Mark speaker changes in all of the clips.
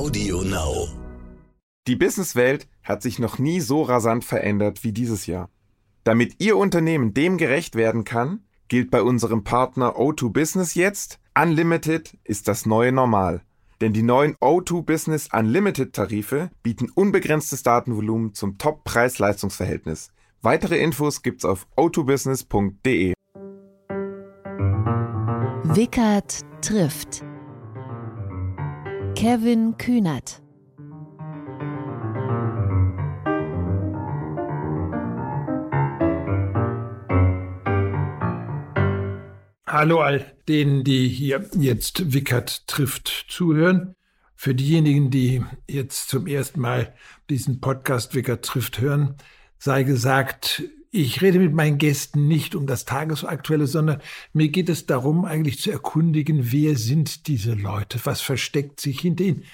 Speaker 1: Audio Now.
Speaker 2: Die Businesswelt hat sich noch nie so rasant verändert wie dieses Jahr. Damit Ihr Unternehmen dem gerecht werden kann, gilt bei unserem Partner O2 Business jetzt, Unlimited ist das neue Normal. Denn die neuen O2 Business Unlimited Tarife bieten unbegrenztes Datenvolumen zum Top-Preis-Leistungsverhältnis. Weitere Infos gibt's auf o2business.de.
Speaker 3: Wickert trifft. Kevin Kühnert.
Speaker 4: Hallo all denen, die hier jetzt Wickert trifft zuhören. Für diejenigen, die jetzt zum ersten Mal diesen Podcast Wickert trifft hören, sei gesagt, ich rede mit meinen Gästen nicht um das Tagesaktuelle, sondern mir geht es darum, eigentlich zu erkundigen, wer sind diese Leute? Was versteckt sich hinter ihnen?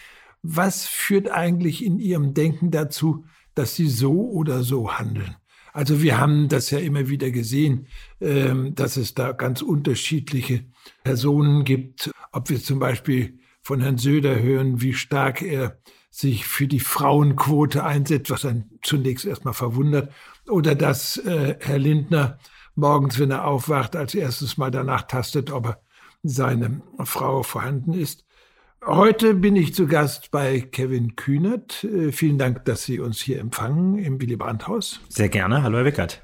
Speaker 4: Was führt eigentlich in ihrem Denken dazu, dass sie so oder so handeln? Also wir haben das ja immer wieder gesehen, ähm, dass es da ganz unterschiedliche Personen gibt. Ob wir zum Beispiel von Herrn Söder hören, wie stark er sich für die Frauenquote einsetzt, was einen zunächst erstmal verwundert, oder dass äh, Herr Lindner morgens, wenn er aufwacht, als erstes mal danach tastet, ob er seine Frau vorhanden ist. Heute bin ich zu Gast bei Kevin Kühnert. Äh, vielen Dank, dass Sie uns hier empfangen im Willy Brandt-Haus.
Speaker 5: Sehr gerne. Hallo, Herr Wickert.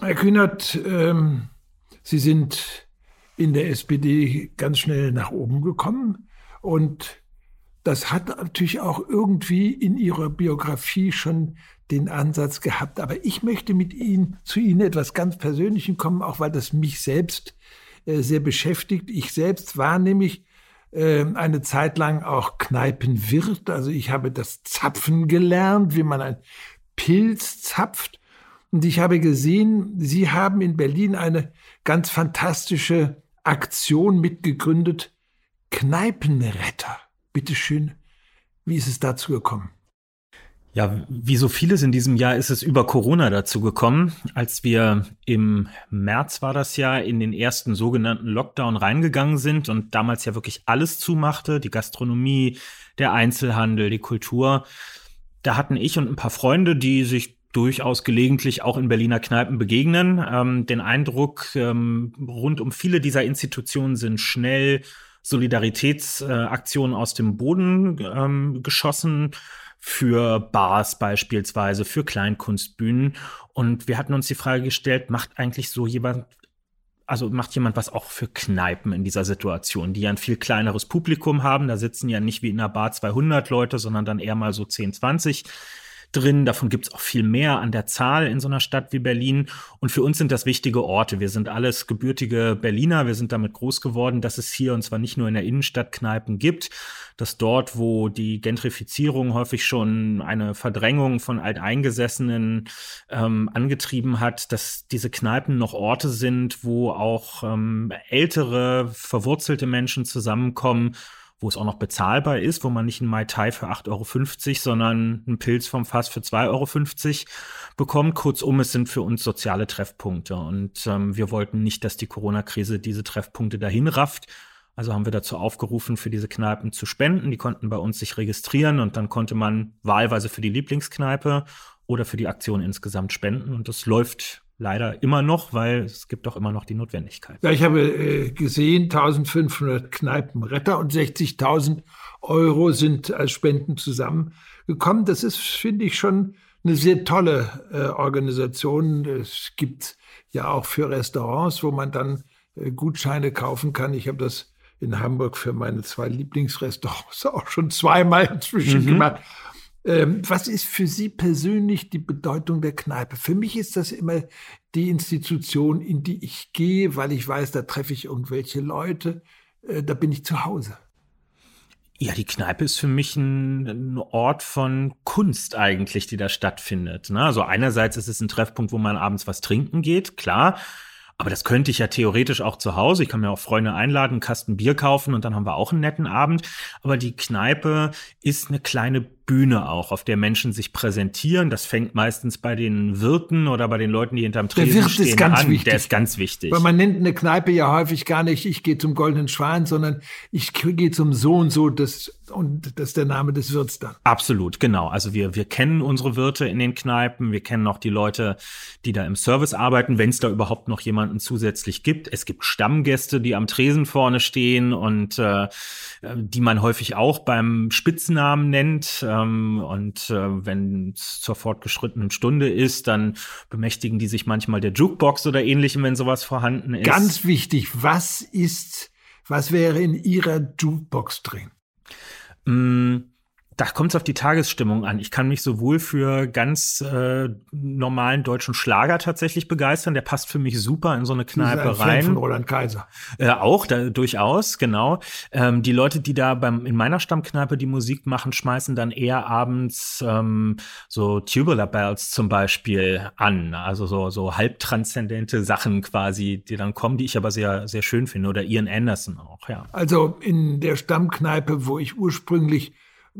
Speaker 4: Herr Kühnert, ähm, Sie sind in der SPD ganz schnell nach oben gekommen und das hat natürlich auch irgendwie in Ihrer Biografie schon den Ansatz gehabt. Aber ich möchte mit Ihnen zu Ihnen etwas ganz Persönlichem kommen, auch weil das mich selbst äh, sehr beschäftigt. Ich selbst war nämlich äh, eine Zeit lang auch Kneipenwirt. Also ich habe das Zapfen gelernt, wie man ein Pilz zapft. Und ich habe gesehen, Sie haben in Berlin eine ganz fantastische Aktion mitgegründet. Kneipenretter. Bitte schön, wie ist es dazu gekommen?
Speaker 5: Ja, wie so vieles in diesem Jahr ist es über Corona dazu gekommen. Als wir im März war das Jahr in den ersten sogenannten Lockdown reingegangen sind und damals ja wirklich alles zumachte, die Gastronomie, der Einzelhandel, die Kultur. Da hatten ich und ein paar Freunde, die sich durchaus gelegentlich auch in Berliner Kneipen begegnen, ähm, den Eindruck, ähm, rund um viele dieser Institutionen sind schnell Solidaritätsaktionen aus dem Boden ähm, geschossen für Bars beispielsweise, für Kleinkunstbühnen. Und wir hatten uns die Frage gestellt, macht eigentlich so jemand, also macht jemand was auch für Kneipen in dieser Situation, die ja ein viel kleineres Publikum haben. Da sitzen ja nicht wie in einer Bar 200 Leute, sondern dann eher mal so 10, 20 drin. Davon gibt es auch viel mehr an der Zahl in so einer Stadt wie Berlin. Und für uns sind das wichtige Orte. Wir sind alles gebürtige Berliner. Wir sind damit groß geworden, dass es hier und zwar nicht nur in der Innenstadt Kneipen gibt, dass dort, wo die Gentrifizierung häufig schon eine Verdrängung von Alteingesessenen ähm, angetrieben hat, dass diese Kneipen noch Orte sind, wo auch ähm, ältere, verwurzelte Menschen zusammenkommen wo es auch noch bezahlbar ist, wo man nicht einen Mai Tai für 8,50 Euro, sondern einen Pilz vom Fass für 2,50 Euro bekommt. Kurzum, es sind für uns soziale Treffpunkte. Und ähm, wir wollten nicht, dass die Corona-Krise diese Treffpunkte dahin rafft. Also haben wir dazu aufgerufen, für diese Kneipen zu spenden. Die konnten bei uns sich registrieren und dann konnte man wahlweise für die Lieblingskneipe oder für die Aktion insgesamt spenden. Und das läuft leider immer noch, weil es gibt doch immer noch die Notwendigkeit.
Speaker 4: Ja, ich habe äh, gesehen, 1500 Kneipenretter und 60.000 Euro sind als Spenden zusammengekommen. Das ist, finde ich, schon eine sehr tolle äh, Organisation. Es gibt ja auch für Restaurants, wo man dann äh, Gutscheine kaufen kann. Ich habe das in Hamburg für meine zwei Lieblingsrestaurants auch schon zweimal inzwischen mhm. gemacht. Ähm, was ist für Sie persönlich die Bedeutung der Kneipe? Für mich ist das immer die Institution, in die ich gehe, weil ich weiß, da treffe ich irgendwelche Leute, äh, da bin ich zu Hause.
Speaker 5: Ja, die Kneipe ist für mich ein, ein, Ort von Kunst eigentlich, die da stattfindet. Ne? Also einerseits ist es ein Treffpunkt, wo man abends was trinken geht, klar. Aber das könnte ich ja theoretisch auch zu Hause. Ich kann mir auch Freunde einladen, einen Kasten Bier kaufen und dann haben wir auch einen netten Abend. Aber die Kneipe ist eine kleine Bühne auch, auf der Menschen sich präsentieren. Das fängt meistens bei den Wirten oder bei den Leuten, die hinterm Tresen
Speaker 4: Der Wirt
Speaker 5: stehen
Speaker 4: ist ganz
Speaker 5: an.
Speaker 4: wichtig.
Speaker 5: Der ist ganz wichtig.
Speaker 4: Weil man nennt eine Kneipe ja häufig gar nicht, ich gehe zum Goldenen Schwan, sondern ich gehe zum so und so, das, und das ist der Name des Wirts dann.
Speaker 5: Absolut, genau. Also wir, wir kennen unsere Wirte in den Kneipen, wir kennen auch die Leute, die da im Service arbeiten, wenn es da überhaupt noch jemanden zusätzlich gibt. Es gibt Stammgäste, die am Tresen vorne stehen und äh, die man häufig auch beim Spitznamen nennt. Ähm, und äh, wenn es zur fortgeschrittenen Stunde ist, dann bemächtigen die sich manchmal der Jukebox oder ähnlichem, wenn sowas vorhanden ist.
Speaker 4: Ganz wichtig, was ist, was wäre in Ihrer Jukebox drin?
Speaker 5: Mm, Da kommt es auf die Tagesstimmung an. Ich kann mich sowohl für ganz äh, normalen deutschen Schlager tatsächlich begeistern. Der passt für mich super in so eine
Speaker 4: sind ein
Speaker 5: Kneipe
Speaker 4: Fan
Speaker 5: rein.
Speaker 4: von Roland Kaiser.
Speaker 5: Äh, auch, da, durchaus, genau. Ähm, die Leute, die da beim, in meiner Stammkneipe die Musik machen, schmeißen dann eher abends ähm, so Tubular Bells zum Beispiel an. Also so, so halbtranszendente Sachen quasi, die dann kommen, die ich aber sehr, sehr schön finde. Oder Ian Anderson auch, ja.
Speaker 4: Also in der Stammkneipe, wo ich ursprünglich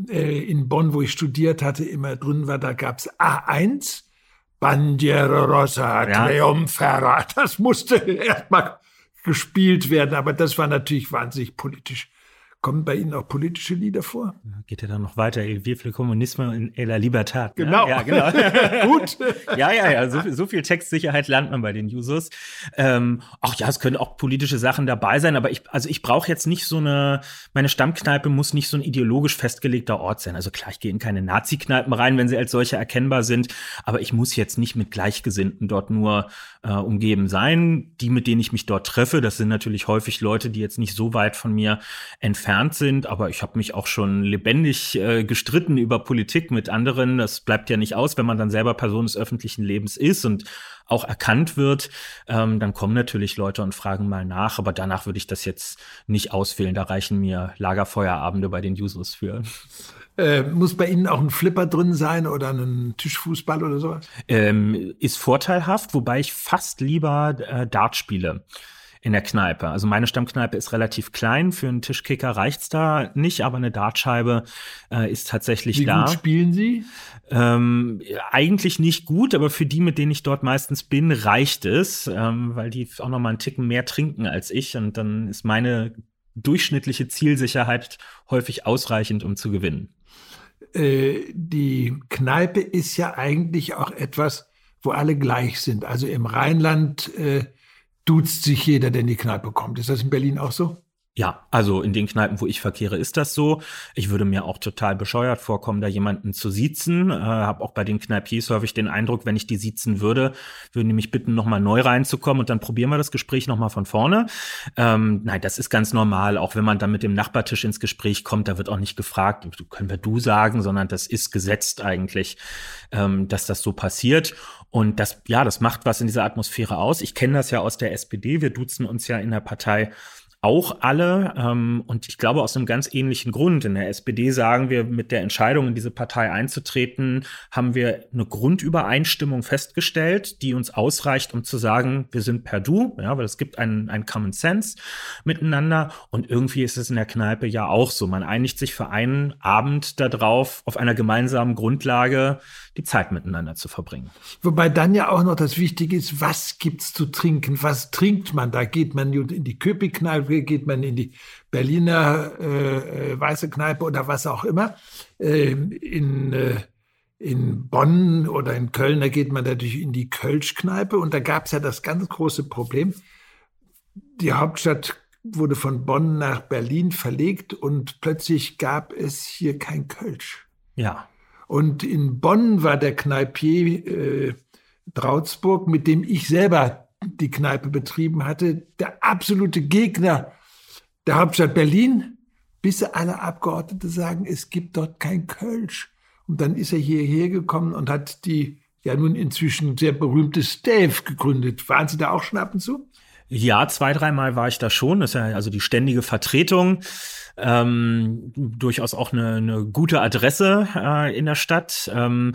Speaker 4: äh, in Bonn, wo ich studiert hatte, immer drin war, da gab's A1, Bandiera Rossa,
Speaker 5: Ja.
Speaker 4: Triumphera. Das musste erstmal gespielt werden, aber das war natürlich wahnsinnig politisch. Kommen bei Ihnen auch politische Lieder vor?
Speaker 5: Geht ja dann noch weiter. Il Vive le Kommunisme in la Libertad.
Speaker 4: Genau.
Speaker 5: Ja, genau.
Speaker 4: Gut.
Speaker 5: Ja, ja, ja. So, viel- so viel Textsicherheit lernt man bei den Users. Ähm, ach ja, es können auch politische Sachen dabei sein, aber ich, also ich brauche jetzt nicht so eine, meine Stammkneipe muss nicht so ein ideologisch festgelegter Ort sein. Also klar, ich gehe in keine Nazi-Kneipen rein, wenn sie als solche erkennbar sind, aber ich muss jetzt nicht mit Gleichgesinnten dort nur äh, umgeben sein. Die, mit denen ich mich dort treffe, das sind natürlich häufig Leute, die jetzt nicht so weit von mir entfernt sind, aber ich habe mich auch schon lebendig äh, gestritten über Politik mit anderen. Das bleibt ja nicht aus, wenn man dann selber Person des öffentlichen Lebens ist und auch erkannt wird, ähm, dann kommen natürlich Leute und fragen mal nach, aber danach würde ich das jetzt nicht auswählen. Da reichen mir Lagerfeuerabende bei den Users für.
Speaker 4: Äh, muss bei Ihnen auch ein Flipper drin sein oder ein Tischfußball oder sowas?
Speaker 5: ähm, ist vorteilhaft, wobei ich fast lieber äh, Dart spiele in der Kneipe. Also meine Stammkneipe ist relativ klein, für einen Tischkicker reicht's da nicht, aber eine Dartscheibe äh, ist tatsächlich
Speaker 4: Wie
Speaker 5: da.
Speaker 4: gut spielen Sie?
Speaker 5: Ähm, eigentlich nicht gut, aber für die, mit denen ich dort meistens bin, reicht es, ähm, weil die auch noch mal einen Ticken mehr trinken als ich und dann ist meine durchschnittliche Zielsicherheit häufig ausreichend, um zu gewinnen.
Speaker 4: Äh, die Kneipe ist ja eigentlich auch etwas, wo alle gleich sind. Also im Rheinland äh, duzt sich jeder, der in die Kneipe kommt. Ist das in Berlin auch so?
Speaker 5: Ja, also in den Kneipen, wo ich verkehre, ist das so. Ich würde mir auch total bescheuert vorkommen, da jemanden zu siezen. Äh, habe auch bei den Kneipiers häufig den Eindruck, wenn ich die siezen würde, würden die mich bitten, nochmal neu reinzukommen und dann probieren wir das Gespräch nochmal von vorne. Ähm, nein, das ist ganz normal. Auch wenn man dann mit dem Nachbartisch ins Gespräch kommt, da wird auch nicht gefragt, können wir du sagen, sondern das ist gesetzt eigentlich, ähm, dass das so passiert. Und das, ja, das macht was in dieser Atmosphäre aus. Ich kenne das ja aus der SPD. Wir duzen uns ja in der Partei auch alle. Ähm, und ich glaube aus einem ganz ähnlichen Grund. In der SPD sagen wir, mit der Entscheidung, in diese Partei einzutreten, haben wir eine Grundübereinstimmung festgestellt, die uns ausreicht, um zu sagen, wir sind per Du, ja, weil es gibt einen, einen Common Sense miteinander. Und irgendwie ist es in der Kneipe ja auch so. Man einigt sich für einen Abend darauf, auf einer gemeinsamen Grundlage die Zeit miteinander zu verbringen.
Speaker 4: Wobei dann ja auch noch das Wichtige ist, was gibt's zu trinken? Was trinkt man? Da geht man in die Köpi-Kneipe, geht man in die Berliner äh, äh, weiße Kneipe oder was auch immer. Ähm, in, äh, in Bonn oder in Köln, da geht man natürlich in die Kölsch-Kneipe. Und da gab's ja das ganz große Problem. Die Hauptstadt wurde von Bonn nach Berlin verlegt und plötzlich gab es hier kein Kölsch.
Speaker 5: Ja.
Speaker 4: Und in Bonn war der Kneipier äh, Trautsburg, mit dem ich selber die Kneipe betrieben hatte, der absolute Gegner der Hauptstadt Berlin, bis alle Abgeordnete sagen, es gibt dort kein Kölsch. Und dann ist er hierher gekommen und hat die ja nun inzwischen sehr berühmte Stave gegründet. Waren Sie da auch schon ab und zu?
Speaker 5: Ja, zwei, dreimal war ich da schon. Das ist ja also die ständige Vertretung. Ähm, durchaus auch eine, eine gute Adresse äh, in der Stadt. Ähm,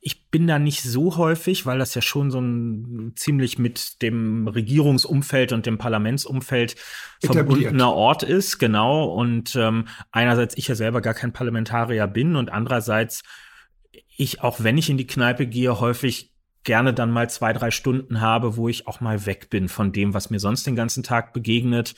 Speaker 5: ich bin da nicht so häufig, weil das ja schon so ein ziemlich mit dem Regierungsumfeld und dem Parlamentsumfeld verbundener Ort ist, genau. Und ähm, einerseits ich ja selber gar kein Parlamentarier bin und andererseits ich, auch wenn ich in die Kneipe gehe, häufig gerne dann mal zwei, drei Stunden habe, wo ich auch mal weg bin von dem, was mir sonst den ganzen Tag begegnet.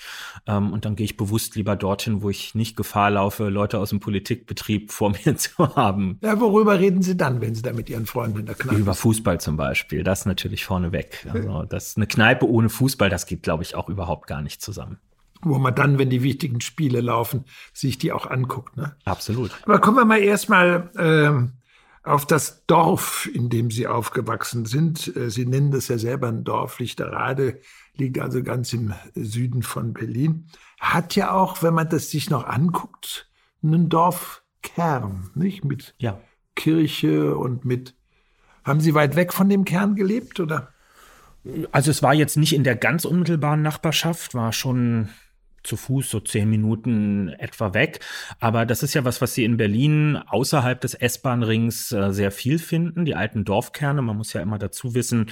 Speaker 5: Ähm, und dann gehe ich bewusst lieber dorthin, wo ich nicht Gefahr laufe, Leute aus dem Politikbetrieb vor mir zu haben.
Speaker 4: Ja, worüber reden Sie dann, wenn Sie da mit Ihren Freunden in der Kneipe
Speaker 5: Über Fußball zum Beispiel, das natürlich vorneweg. Also das eine Kneipe ohne Fußball, das geht, glaube ich, auch überhaupt gar nicht zusammen
Speaker 4: wo man dann, wenn die wichtigen Spiele laufen, sich die auch anguckt. Ne?
Speaker 5: Absolut.
Speaker 4: Aber kommen wir mal erstmal ähm, auf das Dorf, in dem Sie aufgewachsen sind. Äh, Sie nennen das ja selber ein Dorf. Lichterade liegt also ganz im Süden von Berlin. Hat ja auch, wenn man das sich noch anguckt, einen Dorfkern, nicht? Mit ja. Kirche und mit. Haben Sie weit weg von dem Kern gelebt, oder?
Speaker 5: Also es war jetzt nicht in der ganz unmittelbaren Nachbarschaft, war schon zu Fuß so zehn Minuten etwa weg. Aber das ist ja was, was Sie in Berlin außerhalb des S-Bahn-Rings äh, sehr viel finden. Die alten Dorfkerne. Man muss ja immer dazu wissen,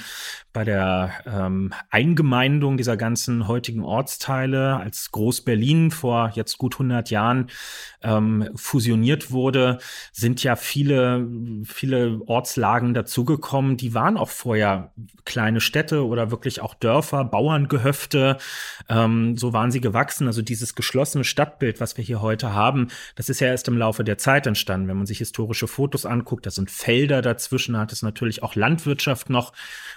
Speaker 5: bei der ähm, Eingemeindung dieser ganzen heutigen Ortsteile, als Groß-Berlin vor jetzt gut 100 Jahren ähm, fusioniert wurde, sind ja viele, viele Ortslagen dazugekommen. Die waren auch vorher kleine Städte oder wirklich auch Dörfer, Bauerngehöfte. Ähm, so waren sie gewachsen gewachsen. Also dieses geschlossene Stadtbild, was wir hier heute haben, das ist ja erst im Laufe der Zeit entstanden. Wenn man sich historische Fotos anguckt, da sind Felder dazwischen, hat es natürlich auch Landwirtschaft noch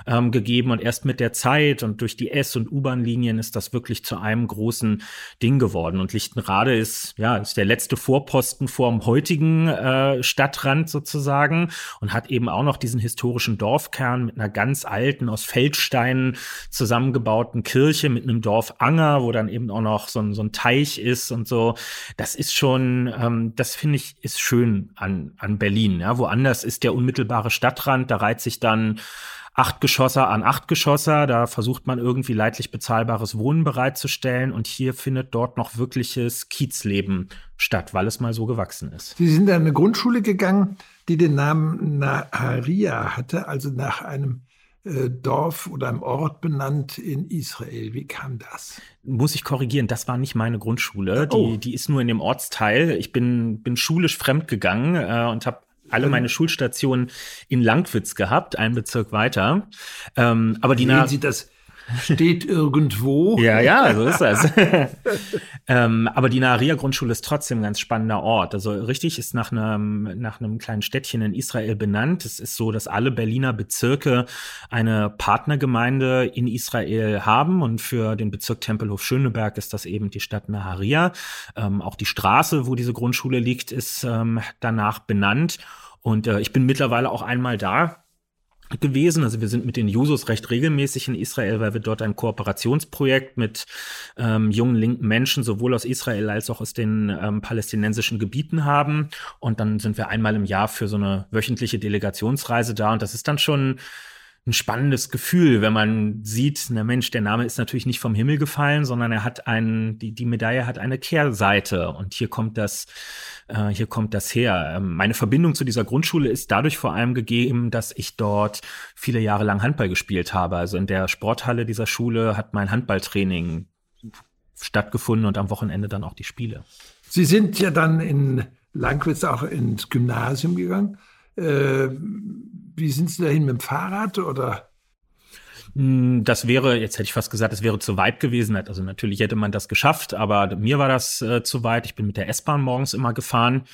Speaker 5: ähm, gegeben und erst mit der Zeit und durch die S- und U-Bahn-Linien ist das wirklich zu einem großen Ding geworden. Und Lichtenrade ist, ja, ist der letzte Vorposten vor dem heutigen äh, Stadtrand sozusagen und hat eben auch noch diesen historischen Dorfkern mit einer ganz alten, aus Feldsteinen zusammengebauten Kirche mit einem Dorfanger, wo dann eben auch noch so ein, so ein Teich ist und so. Das ist schon, ähm, das finde ich, ist schön an, an Berlin. Ja? Woanders ist der unmittelbare Stadtrand, da reiht sich dann Achtgeschosser an Achtgeschosser. Da versucht man irgendwie leidlich bezahlbares Wohnen bereitzustellen. Und hier findet dort noch wirkliches Kiezleben statt, weil es mal so gewachsen ist.
Speaker 4: Sie sind an eine Grundschule gegangen, die den Namen Naharia hatte, also nach einem Dorf oder einem Ort benannt in Israel. Wie kam das?
Speaker 5: Muss ich korrigieren, das war nicht meine Grundschule. Oh. Die, die ist nur in dem Ortsteil. Ich bin, bin schulisch fremd gegangen äh, und habe alle meine Schulstationen in Langwitz gehabt, einen Bezirk weiter. Ähm, aber die
Speaker 4: Sehen Sie das steht irgendwo.
Speaker 5: ja, ja, so ist das. ähm, aber die Naharia-Grundschule ist trotzdem ein ganz spannender Ort. Also richtig ist nach einem, nach einem kleinen Städtchen in Israel benannt. Es ist so, dass alle Berliner Bezirke eine Partnergemeinde in Israel haben und für den Bezirk Tempelhof-Schöneberg ist das eben die Stadt Naharia. Ähm, auch die Straße, wo diese Grundschule liegt, ist ähm, danach benannt. Und äh, ich bin mittlerweile auch einmal da gewesen. Also wir sind mit den Jusos recht regelmäßig in Israel, weil wir dort ein Kooperationsprojekt mit ähm, jungen linken Menschen sowohl aus Israel als auch aus den ähm, palästinensischen Gebieten haben. Und dann sind wir einmal im Jahr für so eine wöchentliche Delegationsreise da. Und das ist dann schon ein spannendes Gefühl, wenn man sieht, na Mensch, der Name ist natürlich nicht vom Himmel gefallen, sondern er hat einen, die, die Medaille hat eine Kehrseite und hier kommt das, äh, hier kommt das her. Ähm, meine Verbindung zu dieser Grundschule ist dadurch vor allem gegeben, dass ich dort viele Jahre lang Handball gespielt habe. Also in der Sporthalle dieser Schule hat mein Handballtraining stattgefunden und am Wochenende dann auch die Spiele.
Speaker 4: Sie sind ja dann in Langwitz auch ins Gymnasium gegangen. Äh, wie sind Sie dahin mit dem Fahrrad oder?
Speaker 5: Hm, das wäre, jetzt hätte ich fast gesagt, es wäre zu weit gewesen. Also natürlich hätte man das geschafft, aber mir war das äh, zu weit. Ich bin mit der S-Bahn morgens immer gefahren,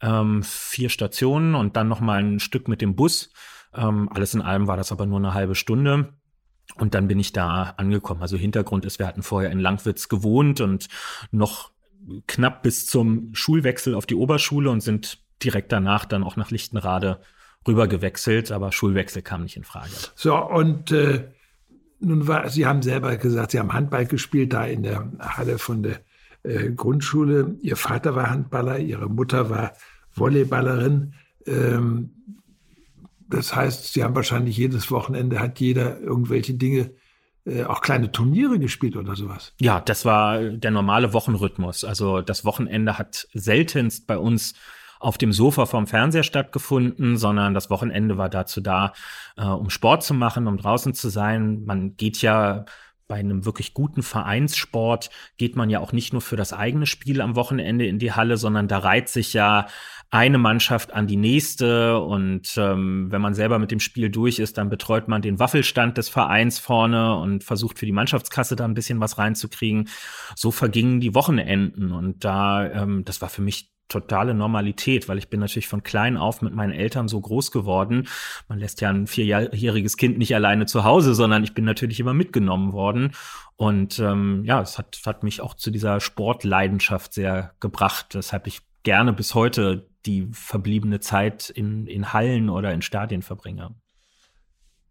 Speaker 5: ähm, vier Stationen und dann noch mal ein Stück mit dem Bus. Ähm, alles in allem war das aber nur eine halbe Stunde. Und dann bin ich da angekommen. Also Hintergrund ist, wir hatten vorher in Langwitz gewohnt und noch knapp bis zum Schulwechsel auf die Oberschule und sind direkt danach dann auch nach Lichtenrade rüber gewechselt, aber Schulwechsel kam nicht in Frage.
Speaker 4: So, und äh, nun war, Sie haben selber gesagt, Sie haben Handball gespielt, da in der Halle von der äh, Grundschule. Ihr Vater war Handballer, Ihre Mutter war Volleyballerin. Ähm, das heißt, Sie haben wahrscheinlich jedes Wochenende hat jeder irgendwelche Dinge äh, auch kleine Turniere gespielt oder sowas.
Speaker 5: Ja, das war der normale Wochenrhythmus. Also das Wochenende hat seltenst bei uns auf dem Sofa vom Fernseher stattgefunden, sondern das Wochenende war dazu da, äh, um Sport zu machen, um draußen zu sein. Man geht ja bei einem wirklich guten Vereinssport geht man ja auch nicht nur für das eigene Spiel am Wochenende in die Halle, sondern da reiht sich ja eine Mannschaft an die nächste und ähm, wenn man selber mit dem Spiel durch ist, dann betreut man den Waffelstand des Vereins vorne und versucht für die Mannschaftskasse da ein bisschen was reinzukriegen. So vergingen die Wochenenden und da, ähm, das war für mich totale Normalität, weil ich bin natürlich von klein auf mit meinen Eltern so groß geworden. Man lässt ja ein vierjähriges Kind nicht alleine zu Hause, sondern ich bin natürlich immer mitgenommen worden. Und ähm, ja, es hat, hat mich auch zu dieser Sportleidenschaft sehr gebracht, weshalb ich gerne bis heute die verbliebene Zeit in, in Hallen oder in Stadien verbringe.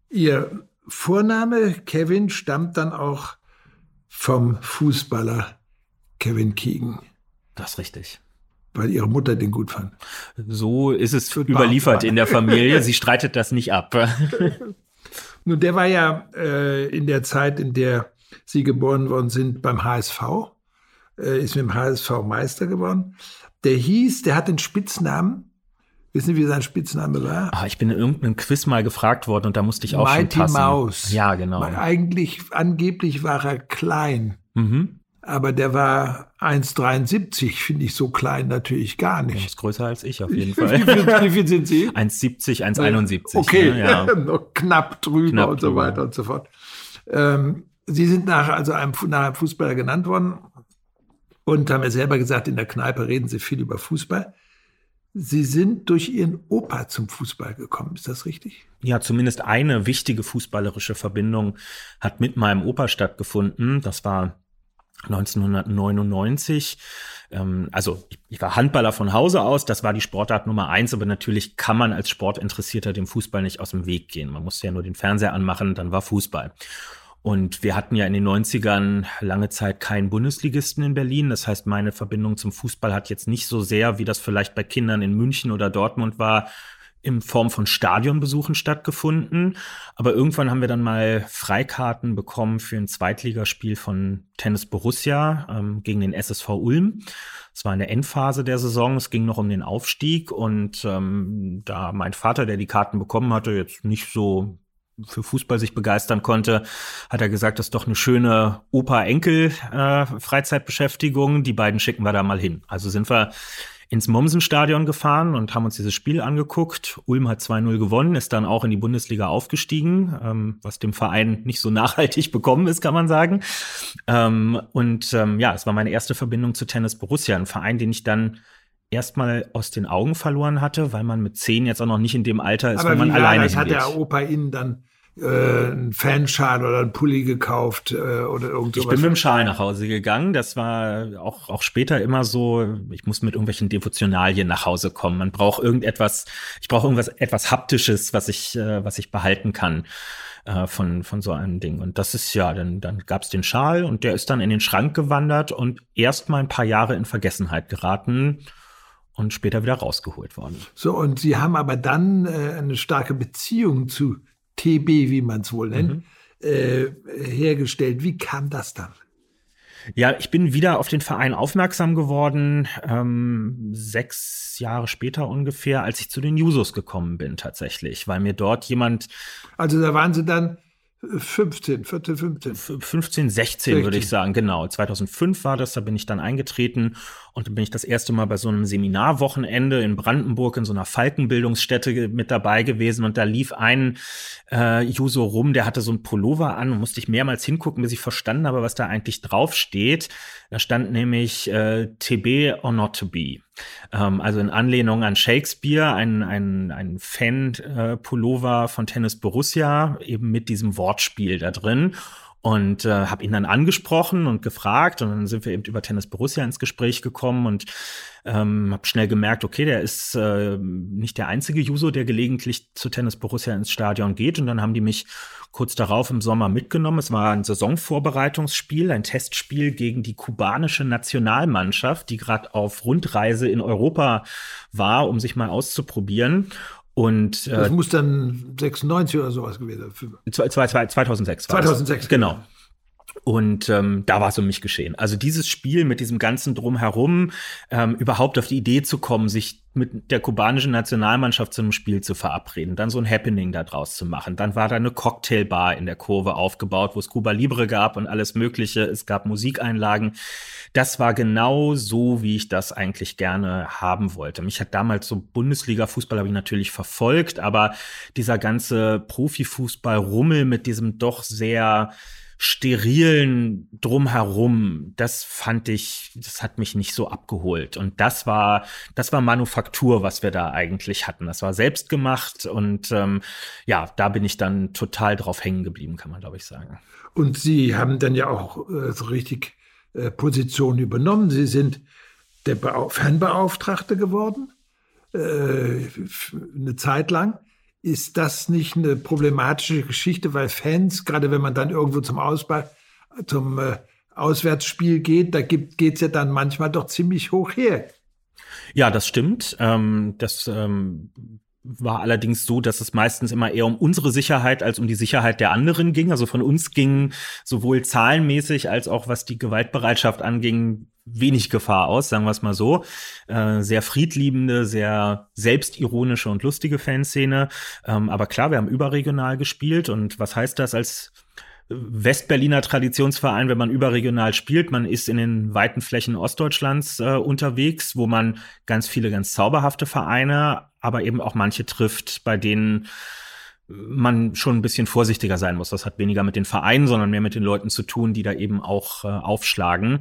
Speaker 4: Ihr Vorname Kevin stammt dann auch vom Fußballer Kevin Keegan.
Speaker 5: Das ist richtig
Speaker 4: weil ihre Mutter den gut fand.
Speaker 5: So ist es überliefert in der Familie. Sie streitet das nicht ab.
Speaker 4: Nun, der war ja äh, in der Zeit, in der Sie geboren worden sind, beim HSV, äh, ist mit dem HSV Meister geworden. Der hieß, der hat den Spitznamen. Wissen Sie, wie sein Spitzname war?
Speaker 5: Ah, ich bin in irgendeinem Quiz mal gefragt worden und da musste ich auch Mighty schon passen.
Speaker 4: Mouse.
Speaker 5: Ja, genau.
Speaker 4: Weil eigentlich, angeblich war er klein. Mhm aber der war 1,73, finde ich so klein natürlich gar nicht.
Speaker 5: ist größer als ich auf jeden Fall.
Speaker 4: wie, viel, sind Sie?
Speaker 5: 1,70, 1,71.
Speaker 4: Okay, ne? ja. noch knapp drüber knapp und so drüber. weiter und so fort. Ähm, Sie sind nach, also einem, nach einem Fußballer genannt worden und haben ja selber gesagt, in der Kneipe reden Sie viel über Fußball. Sie sind durch Ihren Opa zum Fußball gekommen, ist das richtig?
Speaker 5: Ja, zumindest eine wichtige fußballerische Verbindung hat mit meinem Opa stattgefunden. Das war 1999. Ähm, also ich, ich, war Handballer von Hause aus, das war die Sportart Nummer eins, aber natürlich kann man als Sportinteressierter dem Fußball nicht aus dem Weg gehen. Man musste ja nur den Fernseher anmachen, dann war Fußball. Und wir hatten ja in den 90ern lange Zeit keinen Bundesligisten in Berlin. Das heißt, meine Verbindung zum Fußball hat jetzt nicht so sehr, wie das vielleicht bei Kindern in München oder Dortmund war, in Form von Stadionbesuchen stattgefunden. Aber irgendwann haben wir dann mal Freikarten bekommen für ein Zweitligaspiel von Tennis Borussia ähm, gegen den SSV Ulm. Es war in der Endphase der Saison, es ging noch um den Aufstieg und ähm, da mein Vater, der die Karten bekommen hatte, jetzt nicht so für Fußball sich begeistern konnte, hat er gesagt, das ist doch eine schöne Opa-Enkel-Freizeitbeschäftigung. Äh, die beiden schicken wir da mal hin. Also sind wir ins Mommsen-Stadion gefahren und haben uns dieses Spiel angeguckt. Ulm hat 2-0 gewonnen, ist dann auch in die Bundesliga aufgestiegen, ähm, was dem Verein nicht so nachhaltig bekommen ist, kann man sagen. Ähm, und ähm, ja, es war meine erste Verbindung zu Tennis Borussia, ein Verein, den ich dann erstmal aus den Augen verloren hatte, weil man mit zehn jetzt auch noch nicht in dem Alter ist,
Speaker 4: Aber
Speaker 5: wo man alleine
Speaker 4: das hat der Opa Ihnen dann äh, einen Fanschal oder einen Pulli gekauft äh, oder irgend
Speaker 5: Ich bin mit dem Schal nach Hause gegangen. Das war auch, auch später immer so, ich muss mit irgendwelchen Devotionalien nach Hause kommen. Man braucht irgendetwas, ich brauche irgendwas etwas Haptisches, was ich, äh, was ich behalten kann äh, von, von so einem Ding. Und das ist ja, dann, dann gab es den Schal und der ist dann in den Schrank gewandert und erst mal ein paar Jahre in Vergessenheit geraten und später wieder rausgeholt worden.
Speaker 4: So, und Sie haben aber dann äh, eine starke Beziehung zu TB, wie man es wohl nennt, mhm. äh, hergestellt. Wie kam das dann?
Speaker 5: Ja, ich bin wieder auf den Verein aufmerksam geworden, ähm, sechs Jahre später ungefähr, als ich zu den Jusos gekommen bin tatsächlich, weil mir dort jemand.
Speaker 4: Also da waren Sie dann 15, 14, 15.
Speaker 5: 15, 16, 16 würde ich sagen, genau. 2005 war das, da bin ich dann eingetreten und dann bin ich das erste Mal bei so einem Seminarwochenende in Brandenburg in so einer Falkenbildungsstätte mit dabei gewesen und da lief ein äh, Juso rum, der hatte so ein Pullover an und musste ich mehrmals hingucken, bis ich verstanden habe, was da eigentlich draufsteht. Da stand nämlich äh, TB or not to be. Ähm, also in Anlehnung an Shakespeare, ein, ein, ein Fan-Pullover äh, von Tennis Borussia, eben mit diesem Wortspiel da drin und äh, habe ihn dann angesprochen und gefragt und dann sind wir eben über Tennis Borussia ins Gespräch gekommen und ähm, habe schnell gemerkt, okay, der ist äh, nicht der einzige User, der gelegentlich zu Tennis Borussia ins Stadion geht und dann haben die mich kurz darauf im Sommer mitgenommen. Es war ein Saisonvorbereitungsspiel, ein Testspiel gegen die kubanische Nationalmannschaft, die gerade auf Rundreise in Europa war, um sich mal auszuprobieren. Und
Speaker 4: äh, das muss dann 96 oder sowas gewesen
Speaker 5: sein. 2006.
Speaker 4: 2006.
Speaker 5: Genau. Und ähm, da war es um mich geschehen. Also dieses Spiel mit diesem ganzen Drumherum, ähm, überhaupt auf die Idee zu kommen, sich mit der kubanischen Nationalmannschaft zu einem Spiel zu verabreden, dann so ein Happening da draus zu machen. Dann war da eine Cocktailbar in der Kurve aufgebaut, wo es Cuba Libre gab und alles Mögliche. Es gab Musikeinlagen. Das war genau so, wie ich das eigentlich gerne haben wollte. Mich hat damals so Bundesliga-Fußball habe ich natürlich verfolgt, aber dieser ganze Profifußball-Rummel mit diesem doch sehr sterilen Drumherum, das fand ich, das hat mich nicht so abgeholt. Und das war, das war Manufaktur, was wir da eigentlich hatten. Das war selbst gemacht und ähm, ja, da bin ich dann total drauf hängen geblieben, kann man glaube ich sagen.
Speaker 4: Und Sie haben dann ja auch äh, so richtig äh, Position übernommen. Sie sind der Be Fanbeauftragte geworden, äh, eine Zeit lang. Ist das nicht eine problematische Geschichte, weil Fans, gerade wenn man dann irgendwo zum Ausbau, zum äh, Auswärtsspiel geht, da geht es ja dann manchmal doch ziemlich hoch her.
Speaker 5: Ja, das stimmt. Ähm, das ähm, war allerdings so, dass es meistens immer eher um unsere Sicherheit als um die Sicherheit der anderen ging. Also von uns ging sowohl zahlenmäßig als auch was die Gewaltbereitschaft anging, wenig Gefahr aus, sagen wir es mal so. Äh, sehr friedliebende, sehr selbstironische und lustige Fanszene. Ähm, aber klar, wir haben überregional gespielt. Und was heißt das als Westberliner Traditionsverein, wenn man überregional spielt. Man ist in den weiten Flächen Ostdeutschlands äh, unterwegs, wo man ganz viele ganz zauberhafte Vereine, aber eben auch manche trifft, bei denen man schon ein bisschen vorsichtiger sein muss. Das hat weniger mit den Vereinen, sondern mehr mit den Leuten zu tun, die da eben auch äh, aufschlagen.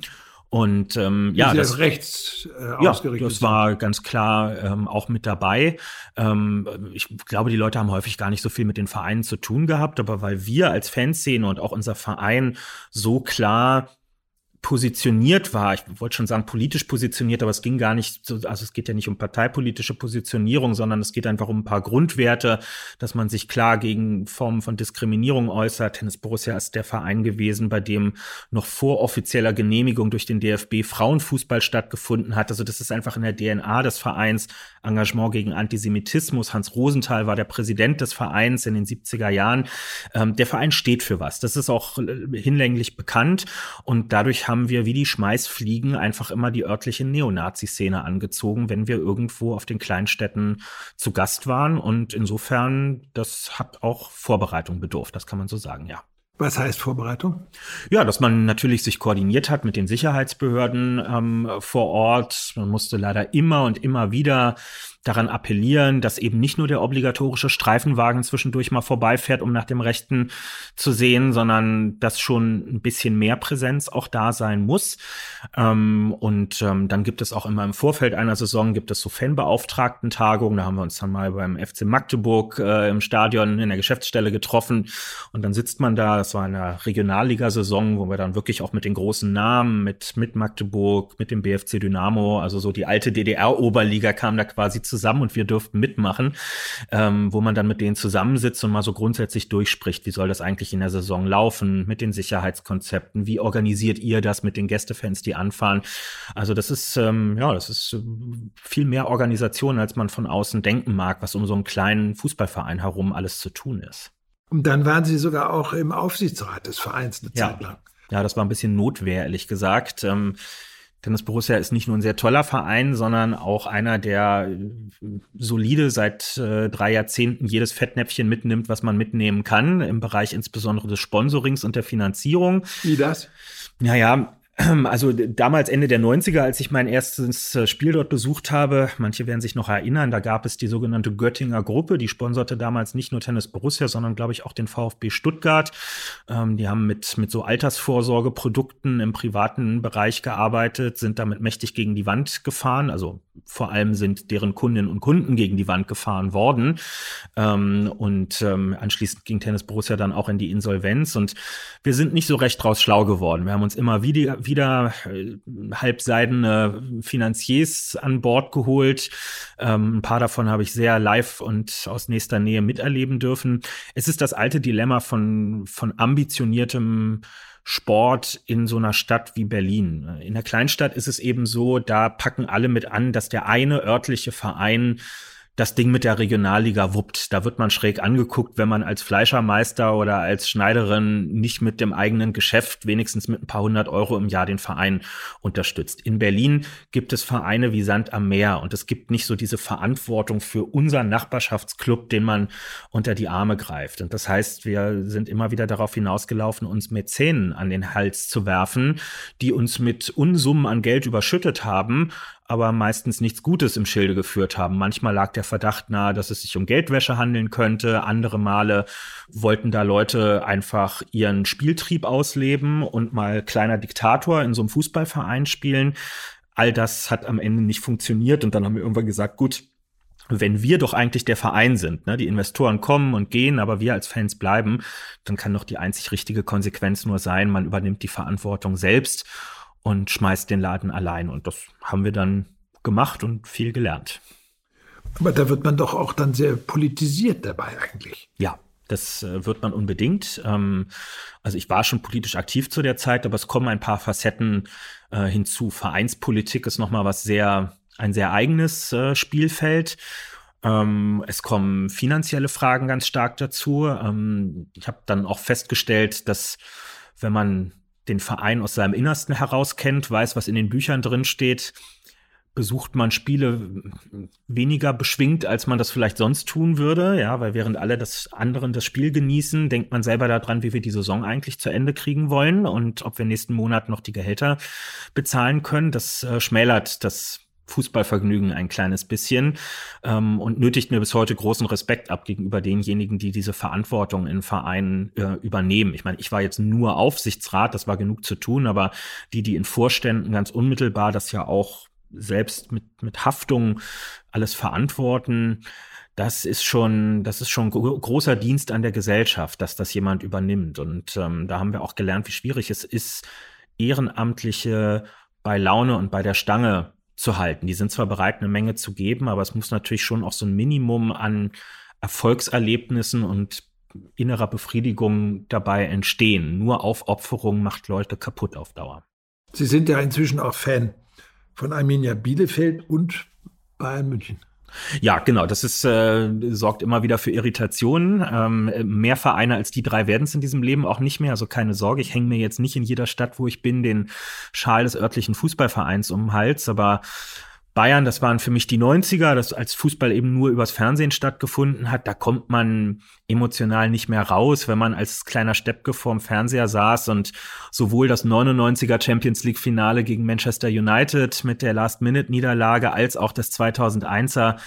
Speaker 5: Und ähm, ja,
Speaker 4: das rechts
Speaker 5: äh, ja, das war ganz klar ähm, auch mit dabei. Ähm, ich glaube, die Leute haben häufig gar nicht so viel mit den Vereinen zu tun gehabt, aber weil wir als Fanszene und auch unser Verein so klar positioniert war, ich wollte schon sagen politisch positioniert, aber es ging gar nicht, so, also es geht ja nicht um parteipolitische Positionierung, sondern es geht einfach um ein paar Grundwerte, dass man sich klar gegen Formen von Diskriminierung äußert. Tennis Borussia ist der Verein gewesen, bei dem noch vor offizieller Genehmigung durch den DFB Frauenfußball stattgefunden hat. Also das ist einfach in der DNA des Vereins Engagement gegen Antisemitismus. Hans Rosenthal war der Präsident des Vereins in den 70er Jahren. Ähm, der Verein steht für was. Das ist auch äh, hinlänglich bekannt und dadurch haben wir wie die Schmeißfliegen einfach immer die örtliche Neonazi-Szene angezogen, wenn wir irgendwo auf den Kleinstädten zu Gast waren. Und insofern, das hat auch Vorbereitung bedurft, das kann man so sagen, ja.
Speaker 4: Was heißt Vorbereitung?
Speaker 5: Ja, dass man natürlich sich koordiniert hat mit den Sicherheitsbehörden ähm, vor Ort. Man musste leider immer und immer wieder daran appellieren, dass eben nicht nur der obligatorische Streifenwagen zwischendurch mal vorbeifährt, um nach dem Rechten zu sehen, sondern dass schon ein bisschen mehr Präsenz auch da sein muss. Ähm, und ähm, dann gibt es auch immer im Vorfeld einer Saison gibt es so Fanbeauftragten-Tagungen. Da haben wir uns dann mal beim FC Magdeburg äh, im Stadion in der Geschäftsstelle getroffen und dann sitzt man da. Das war eine Regionalligasaison, wo wir dann wirklich auch mit den großen Namen, mit mit Magdeburg, mit dem BFC Dynamo, also so die alte DDR-Oberliga kam da quasi zusammen und wir durften mitmachen, ähm, wo man dann mit denen zusammensitzt und mal so grundsätzlich durchspricht, wie soll das eigentlich in der Saison laufen, mit den Sicherheitskonzepten, wie organisiert ihr das mit den Gästefans, die anfahren. Also das ist, ähm, ja, das ist äh, viel mehr Organisation, als man von außen denken mag, was um so einen kleinen Fußballverein herum alles zu tun ist.
Speaker 4: Und dann waren Sie sogar auch im Aufsichtsrat des Vereins eine
Speaker 5: ja.
Speaker 4: Zeit lang.
Speaker 5: Ja, das war ein bisschen Notwehr, ehrlich gesagt. Ähm, Tennis Borussia ist nicht nur ein sehr toller Verein, sondern auch einer, der äh, solide seit äh, drei Jahrzehnten jedes Fettnäpfchen mitnimmt, was man mitnehmen kann, im Bereich insbesondere des Sponsorings und der Finanzierung.
Speaker 4: Wie das?
Speaker 5: Naja, also damals Ende der 90er, als ich mein erstes äh, Spiel dort besucht habe, manche werden sich noch erinnern, da gab es die sogenannte Göttinger Gruppe, die sponserte damals nicht nur Tennis Borussia, sondern glaube ich auch den VfB Stuttgart. Ähm, die haben mit, mit so Altersvorsorgeprodukten im privaten Bereich gearbeitet, sind damit mächtig gegen die Wand gefahren. Also vor allem sind deren Kundinnen und Kunden gegen die Wand gefahren worden. Ähm, und ähm, anschließend ging Tennis Borussia dann auch in die Insolvenz und wir sind nicht so recht draus schlau geworden. Wir haben uns immer wieder wieder äh, halbseidene Finanziers an Bord geholt. Ähm, ein paar davon habe ich sehr live und aus nächster Nähe miterleben dürfen. Es ist das alte Dilemma von, von ambitioniertem Sport in so einer Stadt wie Berlin. In der Kleinstadt ist es eben so, da packen alle mit an, dass der eine örtliche Verein das Ding mit der Regionalliga wuppt. Da wird man schräg angeguckt, wenn man als Fleischermeister oder als Schneiderin nicht mit dem eigenen Geschäft wenigstens mit ein paar hundert Euro im Jahr den Verein unterstützt. In Berlin gibt es Vereine wie Sand am Meer und es gibt nicht so diese Verantwortung für unseren Nachbarschaftsclub, den man unter die Arme greift. Und das heißt, wir sind immer wieder darauf hinausgelaufen, uns Mäzenen an den Hals zu werfen, die uns mit Unsummen an Geld überschüttet haben, aber meistens nichts Gutes im Schilde geführt haben. Manchmal lag der Verdacht nahe, dass es sich um Geldwäsche handeln könnte. Andere Male wollten da Leute einfach ihren Spieltrieb ausleben und mal kleiner Diktator in so einem Fußballverein spielen. All das hat am Ende nicht funktioniert und dann haben wir irgendwann gesagt, gut, wenn wir doch eigentlich der Verein sind, ne, die Investoren kommen und gehen, aber wir als Fans bleiben, dann kann doch die einzig richtige Konsequenz nur sein, man übernimmt die Verantwortung selbst und schmeißt den Laden allein. Und das haben wir dann gemacht und viel gelernt.
Speaker 4: Aber da wird man doch auch dann sehr politisiert dabei eigentlich.
Speaker 5: Ja, das äh, wird man unbedingt. Ähm, also ich war schon politisch aktiv zu der Zeit, aber es kommen ein paar Facetten äh, hinzu. Vereinspolitik ist nochmal was sehr, ein sehr eigenes äh, Spielfeld. Ähm, es kommen finanzielle Fragen ganz stark dazu. Ähm, ich habe dann auch festgestellt, dass wenn man den Verein aus seinem Innersten heraus kennt, weiß, was in den Büchern drin steht, besucht man Spiele weniger beschwingt, als man das vielleicht sonst tun würde. Ja, weil während alle das anderen das Spiel genießen, denkt man selber daran, wie wir die Saison eigentlich zu Ende kriegen wollen und ob wir nächsten Monat noch die Gehälter bezahlen können. Das äh, schmälert das Fußballvergnügen ein kleines bisschen ähm, und nötigt mir bis heute großen Respekt ab gegenüber denjenigen, die diese Verantwortung in Vereinen äh, übernehmen. Ich meine, ich war jetzt nur Aufsichtsrat, das war genug zu tun, aber die, die in Vorständen ganz unmittelbar das ja auch selbst mit, mit Haftung alles verantworten, das ist schon, das ist schon großer Dienst an der Gesellschaft, dass das jemand übernimmt. Und ähm, da haben wir auch gelernt, wie schwierig es ist, Ehrenamtliche bei Laune und bei der Stange zu halten. Die sind zwar bereit, eine Menge zu geben, aber es muss natürlich schon auch so ein Minimum an Erfolgserlebnissen und innerer Befriedigung dabei entstehen. Nur Aufopferung macht Leute kaputt auf Dauer.
Speaker 4: Sie sind ja inzwischen auch Fan von Arminia Bielefeld und Bayern München.
Speaker 5: Ja, genau. Das ist äh, sorgt immer wieder für Irritationen. Ähm, mehr Vereine als die drei werden es in diesem Leben auch nicht mehr. Also keine Sorge, ich hänge mir jetzt nicht in jeder Stadt, wo ich bin, den Schal des örtlichen Fußballvereins um den Hals. Aber Bayern, das waren für mich die 90er, das als Fußball eben nur übers Fernsehen stattgefunden hat. Da kommt man emotional nicht mehr raus, wenn man als kleiner Steppke vorm Fernseher saß und sowohl das 99er Champions League Finale gegen Manchester United mit der Last-Minute-Niederlage als auch das 2001er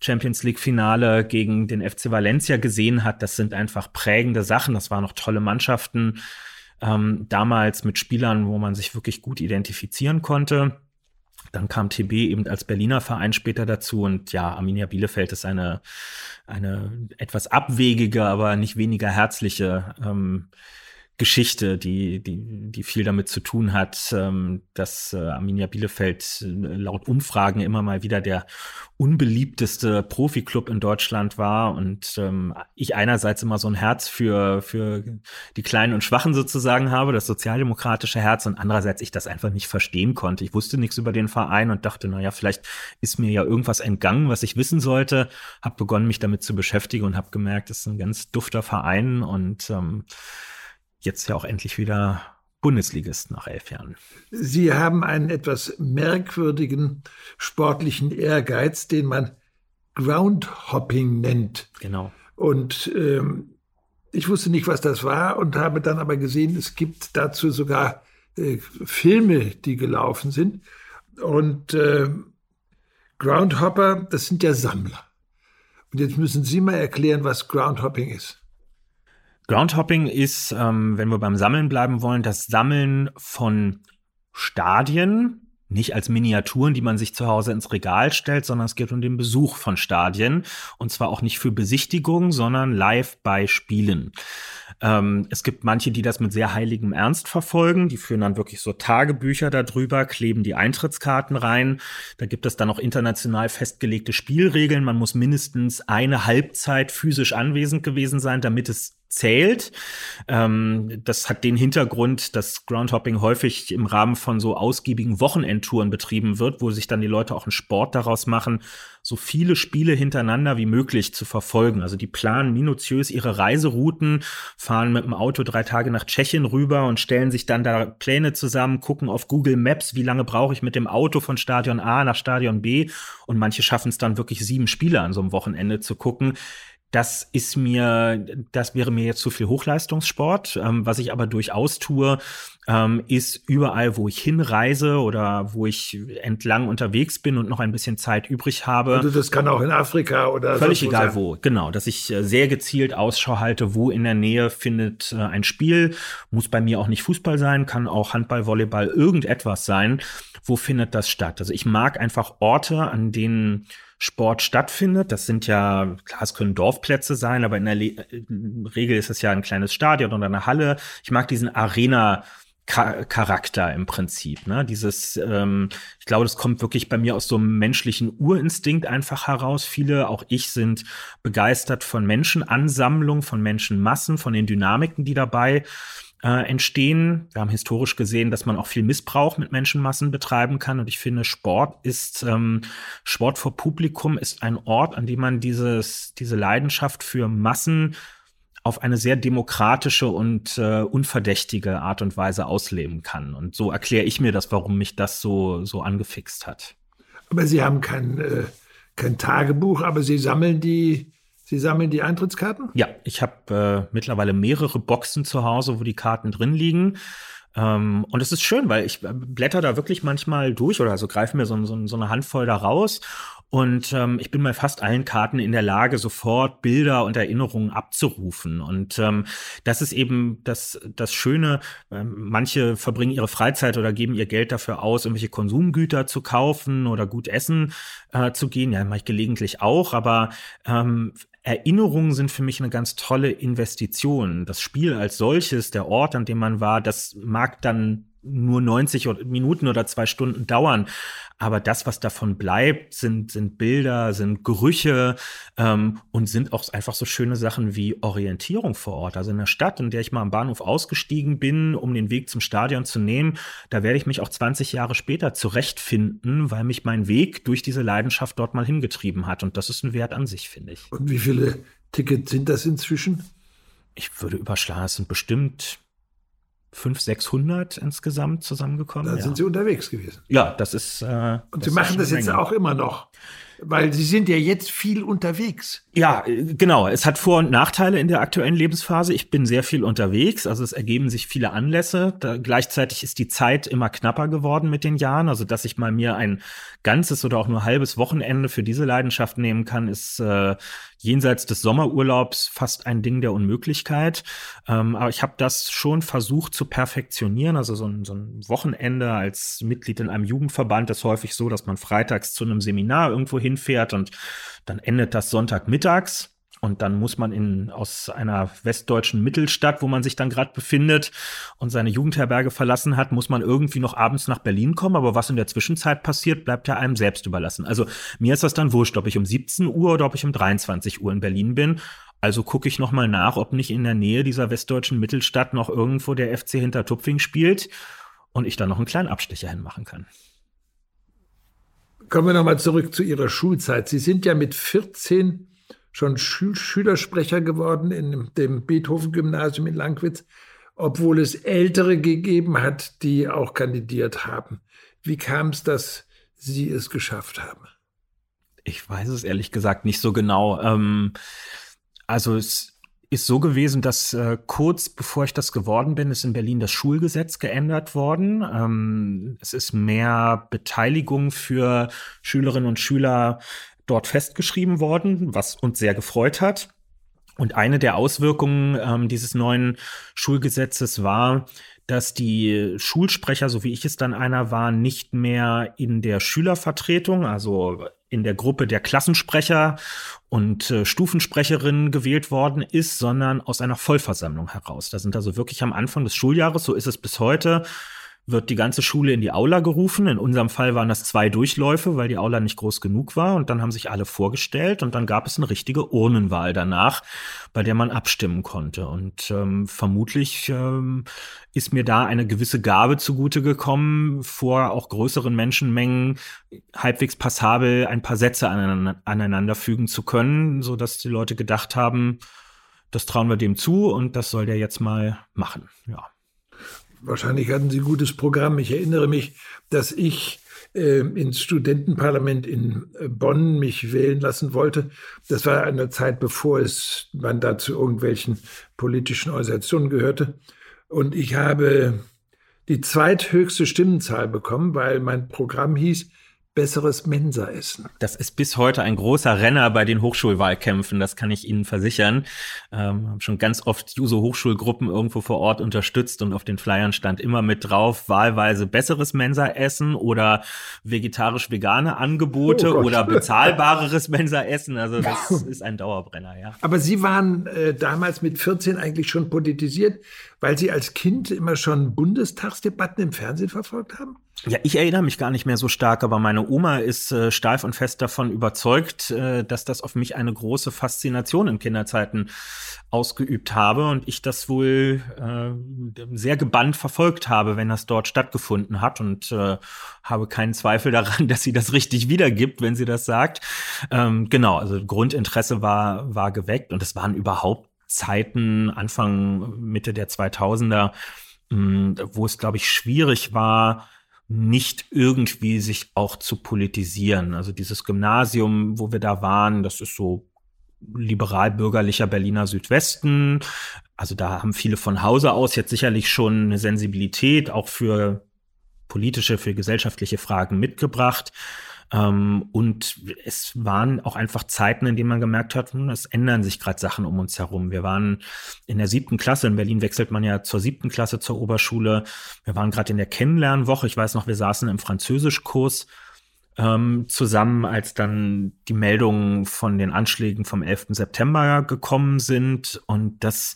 Speaker 5: Champions League Finale gegen den FC Valencia gesehen hat. Das sind einfach prägende Sachen. Das waren noch tolle Mannschaften. Ähm, damals mit Spielern, wo man sich wirklich gut identifizieren konnte. Dann kam TB eben als Berliner Verein später dazu und ja, Arminia Bielefeld ist eine, eine etwas abwegige, aber nicht weniger herzliche ähm, Geschichte, die, die, die viel damit zu tun hat, ähm, dass äh, Arminia Bielefeld äh, laut Umfragen immer mal wieder der unbeliebteste Profiklub in Deutschland war und ähm, ich einerseits immer so ein Herz für, für die Kleinen und Schwachen sozusagen habe, das sozialdemokratische Herz und andererseits ich das einfach nicht verstehen konnte. Ich wusste nichts über den Verein und dachte, naja, vielleicht ist mir ja irgendwas entgangen, was ich wissen sollte, habe begonnen, mich damit zu beschäftigen und habe gemerkt, es ist ein ganz dufter Verein und ähm, jetzt ja auch endlich wieder Bundesligist nach elf Jahren.
Speaker 4: Sie haben einen etwas merkwürdigen sportlichen Ehrgeiz, den man Groundhopping nennt.
Speaker 5: Genau.
Speaker 4: Und ähm, ich wusste nicht, was das war und habe dann aber gesehen, es gibt dazu sogar äh, Filme, die gelaufen sind. Und äh, Groundhopper, das sind ja Sammler. Und jetzt müssen Sie mal erklären, was Groundhopping ist.
Speaker 5: Groundhopping ist, ähm, wenn wir beim Sammeln bleiben wollen, das Sammeln von Stadien, nicht als Miniaturen, die man sich zu Hause ins Regal stellt, sondern es geht um den Besuch von Stadien. Und zwar auch nicht für Besichtigung, sondern live bei Spielen. Ähm, es gibt manche, die das mit sehr heiligem Ernst verfolgen. Die führen dann wirklich so Tagebücher darüber, kleben die Eintrittskarten rein. Da gibt es dann auch international festgelegte Spielregeln. Man muss mindestens eine Halbzeit physisch anwesend gewesen sein, damit es zählt. Ähm, das hat den Hintergrund, dass Groundhopping häufig im Rahmen von so ausgiebigen Wochenendtouren betrieben wird, wo sich dann die Leute auch einen Sport daraus machen, so viele Spiele hintereinander wie möglich zu verfolgen. Also die planen minutiös ihre Reiserouten, fahren mit dem Auto drei Tage nach Tschechien rüber und stellen sich dann da Pläne zusammen, gucken auf Google Maps, wie lange brauche ich mit dem Auto von Stadion A nach Stadion B. Und manche schaffen es dann wirklich sieben Spiele an so einem Wochenende zu gucken das ist mir, das wäre mir jetzt zu viel Hochleistungssport. Ähm, was ich aber durchaus tue, ähm, ist überall, wo ich hinreise oder wo ich entlang unterwegs bin und noch ein bisschen Zeit übrig habe.
Speaker 4: Also das kann auch in Afrika oder
Speaker 5: völlig egal sein. wo. Genau, dass ich äh, sehr gezielt Ausschau halte, wo in der Nähe findet äh, ein Spiel. Muss bei mir auch nicht Fußball sein, kann auch Handball, Volleyball, irgendetwas sein. Wo findet das statt? Also ich mag einfach Orte, an denen Sport stattfindet. Das sind ja, klar, es können Dorfplätze sein, aber in der Le Regel ist es ja ein kleines Stadion oder eine Halle. Ich mag diesen Arena Charakter im Prinzip. Ne? Dieses, ähm, ich glaube, das kommt wirklich bei mir aus so einem menschlichen Urinstinkt einfach heraus. Viele, auch ich, sind begeistert von Menschenansammlung, von Menschenmassen, von den Dynamiken, die dabei äh, entstehen. Wir haben historisch gesehen, dass man auch viel Missbrauch mit Menschenmassen betreiben kann. Und ich finde, Sport ist, ähm, Sport vor Publikum ist ein Ort, an dem man dieses, diese Leidenschaft für Massen auf eine sehr demokratische und äh, unverdächtige Art und Weise ausleben kann. Und so erkläre ich mir das, warum mich das so, so angefixt hat.
Speaker 4: Aber Sie haben kein, äh, kein Tagebuch, aber Sie sammeln die Sie sammeln die Eintrittskarten?
Speaker 5: Ja, ich habe äh, mittlerweile mehrere Boxen zu Hause, wo die Karten drin liegen. Ähm, und es ist schön, weil ich äh, blätter da wirklich manchmal durch oder so greife mir so, so, so eine Handvoll da raus und ähm, ich bin bei fast allen Karten in der Lage, sofort Bilder und Erinnerungen abzurufen. Und ähm, das ist eben das, das Schöne. Ähm, manche verbringen ihre Freizeit oder geben ihr Geld dafür aus, irgendwelche Konsumgüter zu kaufen oder gut essen äh, zu gehen. Ja, mache ich gelegentlich auch. Aber ähm, Erinnerungen sind für mich eine ganz tolle Investition. Das Spiel als solches, der Ort, an dem man war, das mag dann nur 90 Minuten oder zwei Stunden dauern. Aber das, was davon bleibt, sind, sind Bilder, sind Gerüche ähm, und sind auch einfach so schöne Sachen wie Orientierung vor Ort. Also in der Stadt, in der ich mal am Bahnhof ausgestiegen bin, um den Weg zum Stadion zu nehmen, da werde ich mich auch 20 Jahre später zurechtfinden, weil mich mein Weg durch diese Leidenschaft dort mal hingetrieben hat. Und das ist ein Wert an sich, finde ich.
Speaker 4: Und wie viele Tickets sind das inzwischen?
Speaker 5: Ich würde überschlagen, es sind bestimmt 500, 600 insgesamt zusammengekommen.
Speaker 4: Da
Speaker 5: ja.
Speaker 4: sind Sie unterwegs gewesen.
Speaker 5: Ja, das ist. Äh,
Speaker 4: Und Sie machen das jetzt Menge. auch immer noch. Weil Sie sind ja jetzt viel unterwegs.
Speaker 5: Ja, genau. Es hat Vor- und Nachteile in der aktuellen Lebensphase. Ich bin sehr viel unterwegs, also es ergeben sich viele Anlässe. Da, gleichzeitig ist die Zeit immer knapper geworden mit den Jahren. Also dass ich mal mir ein ganzes oder auch nur halbes Wochenende für diese Leidenschaft nehmen kann, ist äh, jenseits des Sommerurlaubs fast ein Ding der Unmöglichkeit. Ähm, aber ich habe das schon versucht zu perfektionieren. Also so ein, so ein Wochenende als Mitglied in einem Jugendverband ist häufig so, dass man freitags zu einem Seminar irgendwo hinfährt und dann endet das Sonntagmittags. Und dann muss man in, aus einer westdeutschen Mittelstadt, wo man sich dann gerade befindet und seine Jugendherberge verlassen hat, muss man irgendwie noch abends nach Berlin kommen. Aber was in der Zwischenzeit passiert, bleibt ja einem selbst überlassen. Also mir ist das dann wurscht, ob ich um 17 Uhr oder ob ich um 23 Uhr in Berlin bin. Also gucke ich noch mal nach, ob nicht in der Nähe dieser westdeutschen Mittelstadt noch irgendwo der FC Hintertupfing spielt und ich da noch einen kleinen Abstecher hinmachen kann.
Speaker 4: Kommen wir nochmal zurück zu Ihrer Schulzeit. Sie sind ja mit 14 schon Schül Schülersprecher geworden in dem Beethoven-Gymnasium in Langwitz, obwohl es Ältere gegeben hat, die auch kandidiert haben. Wie kam es, dass Sie es geschafft haben?
Speaker 5: Ich weiß es ehrlich gesagt nicht so genau. Ähm, also es ist so gewesen, dass äh, kurz bevor ich das geworden bin, ist in Berlin das Schulgesetz geändert worden. Ähm, es ist mehr Beteiligung für Schülerinnen und Schüler dort festgeschrieben worden, was uns sehr gefreut hat. Und eine der Auswirkungen ähm, dieses neuen Schulgesetzes war, dass die Schulsprecher, so wie ich es dann einer war, nicht mehr in der Schülervertretung, also in der Gruppe der Klassensprecher und äh, Stufensprecherinnen gewählt worden ist, sondern aus einer Vollversammlung heraus. Da sind also wirklich am Anfang des Schuljahres, so ist es bis heute, wird die ganze Schule in die Aula gerufen. In unserem Fall waren das zwei Durchläufe, weil die Aula nicht groß genug war. Und dann haben sich alle vorgestellt und dann gab es eine richtige Urnenwahl danach, bei der man abstimmen konnte. Und ähm, vermutlich ähm, ist mir da eine gewisse Gabe zugute gekommen, vor auch größeren Menschenmengen halbwegs passabel ein paar Sätze aneinander fügen zu können, so dass die Leute gedacht haben, das trauen wir dem zu und das soll der jetzt mal machen. Ja.
Speaker 4: Wahrscheinlich hatten Sie ein gutes Programm. Ich erinnere mich, dass ich äh, ins Studentenparlament in äh, Bonn mich wählen lassen wollte. Das war eine Zeit, bevor es man da zu irgendwelchen politischen Organisationen gehörte. Und ich habe die zweithöchste Stimmenzahl bekommen, weil mein Programm hieß besseres Mensaessen.
Speaker 5: Das ist bis heute ein großer Renner bei den Hochschulwahlkämpfen, das kann ich Ihnen versichern. Ähm, haben schon ganz oft Juso-Hochschulgruppen irgendwo vor Ort unterstützt und auf den Flyern stand immer mit drauf, wahlweise besseres Mensaessen oder vegetarisch-vegane Angebote oh oder bezahlbareres Mensaessen. Also das ist ein Dauerbrenner, ja.
Speaker 4: Aber Sie waren äh, damals mit 14 eigentlich schon politisiert, weil Sie als Kind immer schon Bundestagsdebatten im Fernsehen verfolgt haben?
Speaker 5: Ja, ich erinnere mich gar nicht mehr so stark, aber meine Oma ist äh, steif und fest davon überzeugt, äh, dass das auf mich eine große Faszination in Kinderzeiten ausgeübt habe und ich das wohl äh, sehr gebannt verfolgt habe, wenn das dort stattgefunden hat und äh, habe keinen Zweifel daran, dass sie das richtig wiedergibt, wenn sie das sagt. Ähm, genau, also Grundinteresse war, war geweckt und es waren überhaupt Zeiten, Anfang, Mitte der 2000er, mh, hm, wo es, glaube ich, schwierig war, nicht irgendwie sich auch zu politisieren. Also dieses Gymnasium, wo wir da waren, das ist so liberal-bürgerlicher Berliner Südwesten. Also da haben viele von Hause aus jetzt sicherlich schon eine Sensibilität auch für politische, für gesellschaftliche Fragen mitgebracht. Ähm, und es waren auch einfach Zeiten, in denen man gemerkt hat, hm, es ändern sich gerade Sachen um uns herum. Wir waren in der siebten Klasse, in Berlin wechselt man ja zur siebten Klasse zur Oberschule. Wir waren gerade in der Kennenlernwoche. Ich weiß noch, wir saßen im Französischkurs ähm, zusammen, als dann die Meldungen von den Anschlägen vom 11. September gekommen sind. Und das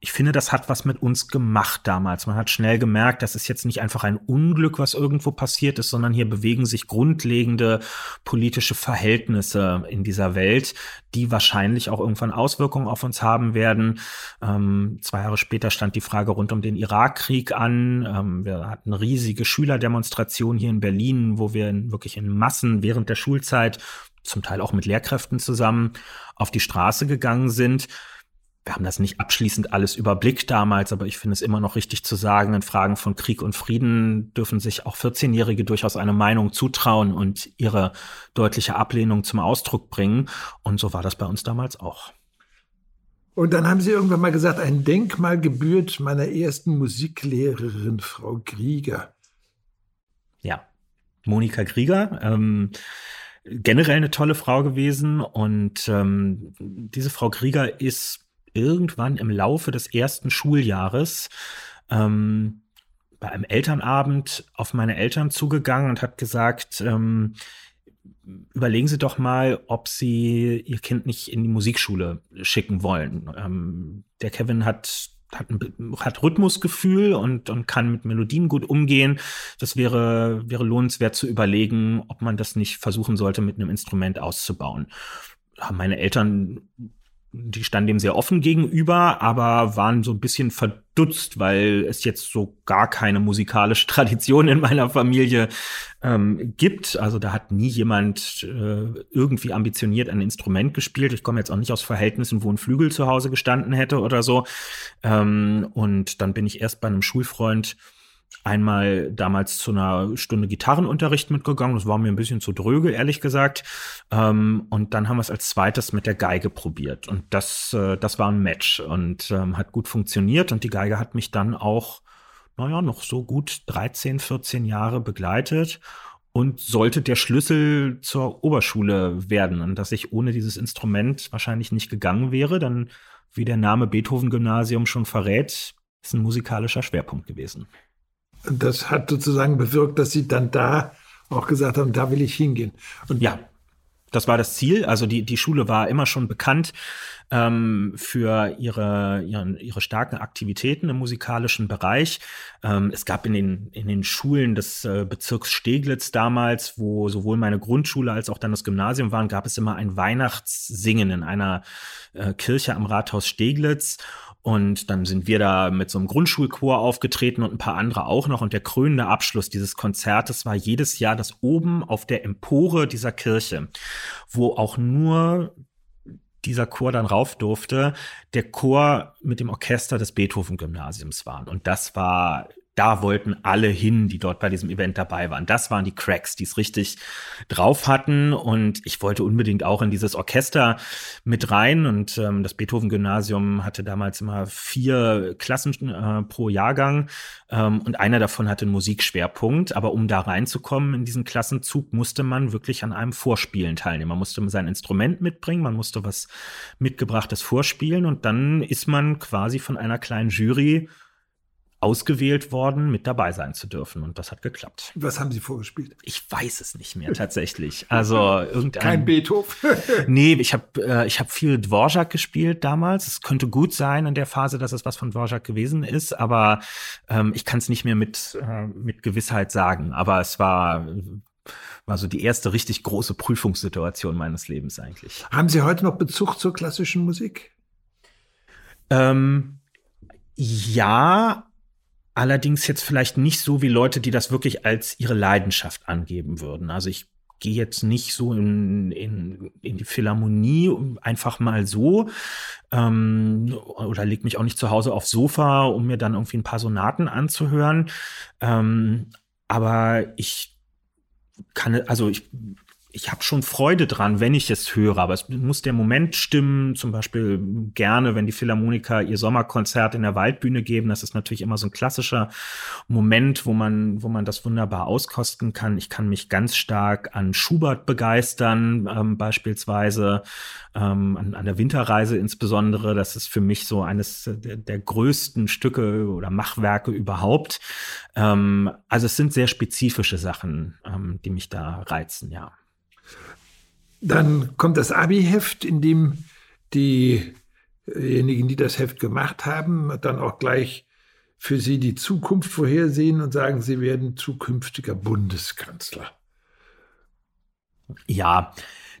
Speaker 5: ich finde, das hat was mit uns gemacht damals. Man hat schnell gemerkt, das ist jetzt nicht einfach ein Unglück, was irgendwo passiert ist, sondern hier bewegen sich grundlegende politische Verhältnisse in dieser Welt, die wahrscheinlich auch irgendwann Auswirkungen auf uns haben werden. Ähm, zwei Jahre später stand die Frage rund um den Irakkrieg an. Ähm, wir hatten riesige Schülerdemonstrationen hier in Berlin, wo wir wirklich in Massen während der Schulzeit, zum Teil auch mit Lehrkräften zusammen, auf die Straße gegangen sind wir haben das nicht abschließend alles überblickt damals, aber ich finde es immer noch richtig zu sagen, in Fragen von Krieg und Frieden dürfen sich auch 14-Jährige durchaus eine Meinung zutrauen und ihre deutliche Ablehnung zum Ausdruck bringen. Und so war das bei uns damals auch.
Speaker 4: Und dann haben Sie irgendwann mal gesagt, ein Denkmal gebührt meiner ersten Musiklehrerin, Frau Grieger.
Speaker 5: Ja, Monika Grieger. Ähm, generell eine tolle Frau gewesen. Und ähm, diese Frau Grieger ist irgendwann im Laufe des ersten Schuljahres ähm, bei einem Elternabend auf meine Eltern zugegangen und hat gesagt, ähm, überlegen Sie doch mal, ob Sie Ihr Kind nicht in die Musikschule schicken wollen. Ähm, der Kevin hat hat, ein, hat Rhythmusgefühl und, und kann mit Melodien gut umgehen. Das wäre, wäre lohnenswert zu überlegen, ob man das nicht versuchen sollte, mit einem Instrument auszubauen. Haben meine Eltern die standen dem sehr offen gegenüber, aber waren so ein bisschen verdutzt, weil es jetzt so gar keine musikalische Tradition in meiner Familie ähm, gibt. Also da hat nie jemand äh, irgendwie ambitioniert ein Instrument gespielt. Ich komme jetzt auch nicht aus Verhältnissen, wo ein Flügel zu Hause gestanden hätte oder so. Ähm, und dann bin ich erst bei einem Schulfreund einmal damals zu einer Stunde Gitarrenunterricht mitgegangen. Das war mir ein bisschen zu dröge, ehrlich gesagt. Ähm, und dann haben wir es als zweites mit der Geige probiert. Und das, äh, das war ein Match und ähm, hat gut funktioniert. Und die Geige hat mich dann auch, naja, noch so gut 13, 14 Jahre begleitet und sollte der Schlüssel zur Oberschule werden. Und dass ich ohne dieses Instrument wahrscheinlich nicht gegangen wäre, dann, wie der Name Beethoven Gymnasium schon verrät, ist ein musikalischer Schwerpunkt gewesen
Speaker 4: das hat sozusagen bewirkt, dass Sie dann da auch gesagt haben, da will ich hingehen. Und ja.
Speaker 5: Das war das Ziel. Also die, die Schule war immer schon bekannt ähm, für ihre, ihre, ihre starken Aktivitäten im musikalischen Bereich. Ähm, es gab in den, in den Schulen des äh, Bezirks Steglitz damals, wo sowohl meine Grundschule als auch dann das Gymnasium waren, gab es immer ein Weihnachtssingen in einer äh, Kirche am Rathaus Steglitz. Und dann sind wir da mit so einem Grundschulchor aufgetreten und ein paar andere auch noch. Und der krönende Abschluss dieses Konzertes war jedes Jahr das oben auf der Empore dieser Kirche, wo auch nur dieser Chor dann rauf durfte, der Chor mit dem Orchester des Beethoven-Gymnasiums waren. Und das war da wollten alle hin, die dort bei diesem Event dabei waren. Das waren die Cracks, die es richtig drauf hatten. Und ich wollte unbedingt auch in dieses Orchester mit rein. Und ähm, das Beethoven-Gymnasium hatte damals immer vier Klassen äh, pro Jahrgang. Ähm, und einer davon hatte einen Musikschwerpunkt. Aber um da reinzukommen in diesen Klassenzug, musste man wirklich an einem Vorspielen teilnehmen. Man musste sein Instrument mitbringen, man musste was mitgebrachtes vorspielen. Und dann ist man quasi von einer kleinen Jury ausgewählt worden, mit dabei sein zu dürfen. Und das hat geklappt.
Speaker 4: Was haben Sie vorgespielt?
Speaker 5: Ich weiß es nicht mehr tatsächlich. Also irgendein.
Speaker 4: Kein Beethoven.
Speaker 5: nee, ich habe äh, ich hab viel Dvorak gespielt damals. Es könnte gut sein in der Phase, dass es was von Dvorak gewesen ist, aber ähm, ich kann es nicht mehr mit, äh, mit Gewissheit sagen. Aber es war war so die erste richtig große Prüfungssituation meines Lebens eigentlich.
Speaker 4: Haben Sie heute noch Bezug zur klassischen Musik?
Speaker 5: Ähm, ja, Allerdings jetzt vielleicht nicht so wie Leute, die das wirklich als ihre Leidenschaft angeben würden. Also ich gehe jetzt nicht so in, in, in die Philharmonie einfach mal so ähm, oder leg mich auch nicht zu Hause aufs Sofa, um mir dann irgendwie ein paar Sonaten anzuhören. Ähm, aber ich kann, also ich ich habe schon Freude dran, wenn ich es höre, aber es muss der Moment stimmen. Zum Beispiel gerne, wenn die Philharmoniker ihr Sommerkonzert in der Waldbühne geben. Das ist natürlich immer so ein klassischer Moment, wo man, wo man das wunderbar auskosten kann. Ich kann mich ganz stark an Schubert begeistern, ähm, beispielsweise ähm, an, an, der Winterreise insbesondere. Das ist für mich so eines der, der größten Stücke oder Machwerke überhaupt. Ähm, also es sind sehr spezifische Sachen, ähm, die mich da reizen, ja.
Speaker 4: Dann kommt das Abi-Heft, in dem diejenigen, die das Heft gemacht haben, dann auch gleich für sie die Zukunft vorhersehen und sagen, sie werden zukünftiger Bundeskanzler.
Speaker 5: Ja,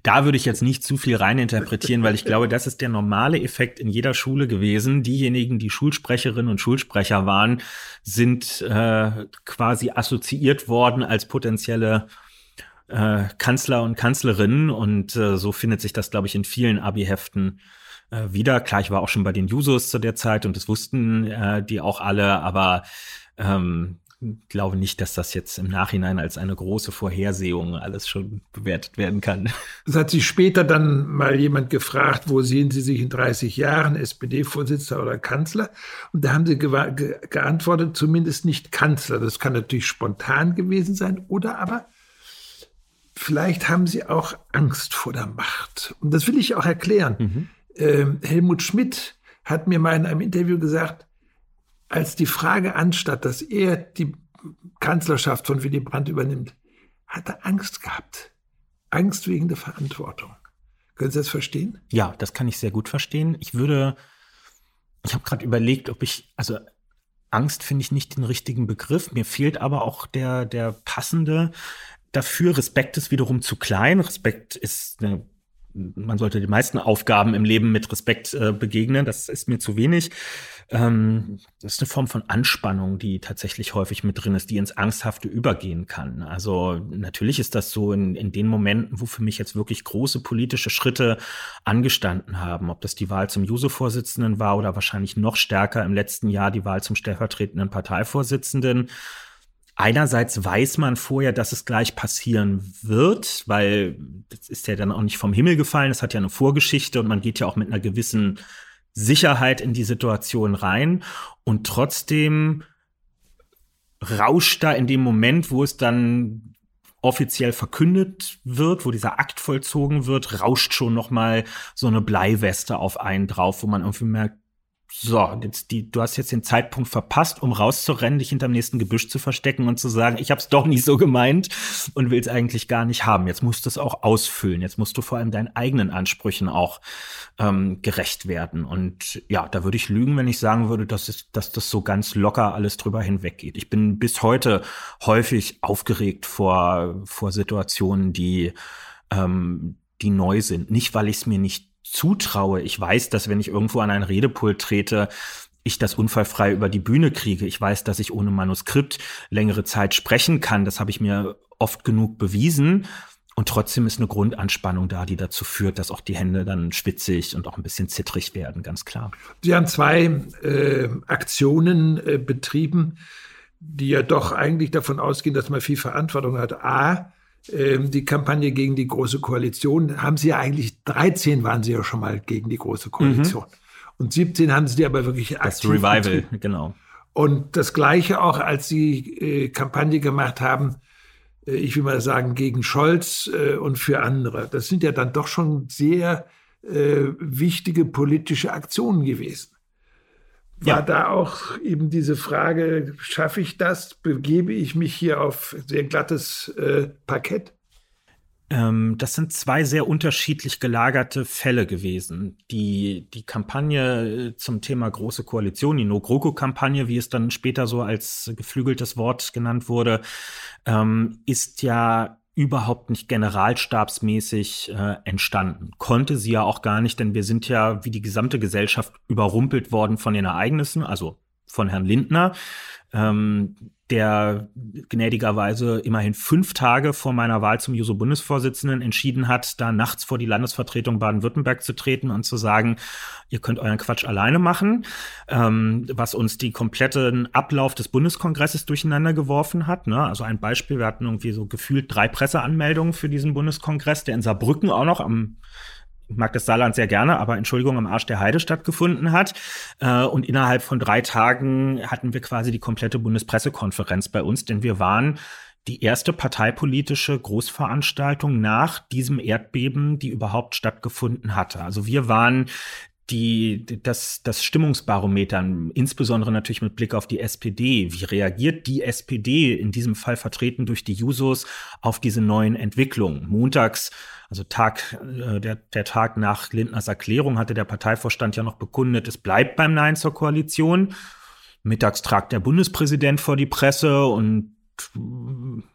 Speaker 5: da würde ich jetzt nicht zu viel reininterpretieren, weil ich glaube, das ist der normale Effekt in jeder Schule gewesen. Diejenigen, die Schulsprecherinnen und Schulsprecher waren, sind äh, quasi assoziiert worden als potenzielle äh, Kanzler und Kanzlerinnen und äh, so findet sich das, glaube ich, in vielen Abi-Heften äh, wieder. Klar, ich war auch schon bei den Jusos zu der Zeit und das wussten äh, die auch alle, aber ähm, glaube nicht, dass das jetzt im Nachhinein als eine große Vorhersehung alles schon bewertet werden kann.
Speaker 4: Es hat sich später dann mal jemand gefragt, wo sehen Sie sich in 30 Jahren, SPD-Vorsitzender oder Kanzler? Und da haben Sie ge ge geantwortet, zumindest nicht Kanzler. Das kann natürlich spontan gewesen sein oder aber vielleicht haben sie auch Angst vor der Macht. Und das will ich auch erklären. Mhm. Ähm, Helmut Schmidt hat mir mal in einem Interview gesagt, als die Frage anstatt, dass er die Kanzlerschaft von Willy Brandt übernimmt, hat er Angst gehabt. Angst wegen der Verantwortung. Können Sie das verstehen?
Speaker 5: Ja, das kann ich sehr gut verstehen. Ich würde, ich habe gerade überlegt, ob ich, also Angst finde ich nicht den richtigen Begriff. Mir fehlt aber auch der, der passende dafür. Respekt ist wiederum zu klein. Respekt ist eine man sollte die meisten Aufgaben im Leben mit Respekt äh, begegnen. Das ist mir zu wenig. Ähm, das ist eine Form von Anspannung, die tatsächlich häufig mit drin ist, die ins Angsthafte übergehen kann. Also natürlich ist das so in, in den Momenten, wo für mich jetzt wirklich große politische Schritte angestanden haben. Ob das die Wahl zum Juso-Vorsitzenden war oder wahrscheinlich noch stärker im letzten Jahr die Wahl zum stellvertretenden Parteivorsitzenden einerseits weiß man vorher, dass es gleich passieren wird, weil das ist ja dann auch nicht vom Himmel gefallen, es hat ja eine Vorgeschichte und man geht ja auch mit einer gewissen Sicherheit in die Situation rein. Und trotzdem rauscht da in dem Moment, wo es dann offiziell verkündet wird, wo dieser Akt vollzogen wird, rauscht schon noch mal so eine Bleiweste auf einen drauf, wo man irgendwie merkt, so, jetzt die, du hast jetzt den Zeitpunkt verpasst, um rauszurennen, dich hinterm nächsten Gebüsch zu verstecken und zu sagen, ich habe es doch nicht so gemeint und will es eigentlich gar nicht haben. Jetzt musst du es auch ausfüllen. Jetzt musst du vor allem deinen eigenen Ansprüchen auch ähm, gerecht werden. Und ja, da würde ich lügen, wenn ich sagen würde, dass, es, dass das so ganz locker alles drüber hinweggeht. Ich bin bis heute häufig aufgeregt vor, vor Situationen, die ähm, die neu sind. Nicht, weil ich es mir nicht zutraue. Ich weiß, dass wenn ich irgendwo an ein Redepult trete, ich das unfallfrei über die Bühne kriege. Ich weiß, dass ich ohne Manuskript längere Zeit sprechen kann. Das habe ich mir oft genug bewiesen. Und trotzdem ist eine Grundanspannung da, die dazu führt, dass auch die Hände dann schwitzig und auch ein bisschen zittrig werden, ganz klar.
Speaker 4: Sie haben zwei äh, Aktionen äh, betrieben, die ja doch eigentlich davon ausgehen, dass man viel Verantwortung hat. A, die Kampagne gegen die Große Koalition, haben sie ja eigentlich, 13 waren sie ja schon mal gegen die Große Koalition. Mhm. Und 17 haben sie die aber wirklich
Speaker 5: aktiv. Das Revival, betrieben. genau.
Speaker 4: Und das Gleiche auch, als sie äh, Kampagne gemacht haben, äh, ich will mal sagen, gegen Scholz äh, und für andere. Das sind ja dann doch schon sehr äh, wichtige politische Aktionen gewesen war ja. da auch eben diese Frage, schaffe ich das? Begebe ich mich hier auf sehr glattes äh, Parkett?
Speaker 5: Ähm, das sind zwei sehr unterschiedlich gelagerte Fälle gewesen. Die, die Kampagne äh, zum Thema Große Koalition, die No-GroKo-Kampagne, wie es dann später so als geflügeltes Wort genannt wurde, ähm, ist ja überhaupt nicht generalstabsmäßig äh, entstanden. Konnte sie ja auch gar nicht, denn wir sind ja wie die gesamte Gesellschaft überrumpelt worden von den Ereignissen, also von Herrn Lindner. Ähm, der gnädigerweise immerhin fünf Tage vor meiner Wahl zum Juso-Bundesvorsitzenden entschieden hat, da nachts vor die Landesvertretung Baden-Württemberg zu treten und zu sagen, ihr könnt euren Quatsch alleine machen, ähm, was uns die kompletten Ablauf des Bundeskongresses durcheinander geworfen hat. Ne? Also ein Beispiel, wir hatten irgendwie so gefühlt drei Presseanmeldungen für diesen Bundeskongress, der in Saarbrücken auch noch am mag das Saarland sehr gerne, aber Entschuldigung, am Arsch der Heide stattgefunden hat. Äh, und innerhalb von drei Tagen hatten wir quasi die komplette Bundespressekonferenz bei uns, denn wir waren die erste parteipolitische Großveranstaltung nach diesem Erdbeben, die überhaupt stattgefunden hatte. Also wir waren die, das, das Stimmungsbarometer, insbesondere natürlich mit Blick auf die SPD. Wie reagiert die SPD, in diesem Fall vertreten durch die Jusos, auf diese neuen Entwicklungen? Montags, also Tag, äh, der, der Tag nach Lindners Erklärung, hatte der Parteivorstand ja noch bekundet, es bleibt beim Nein zur Koalition. Mittags tragt der Bundespräsident vor die Presse und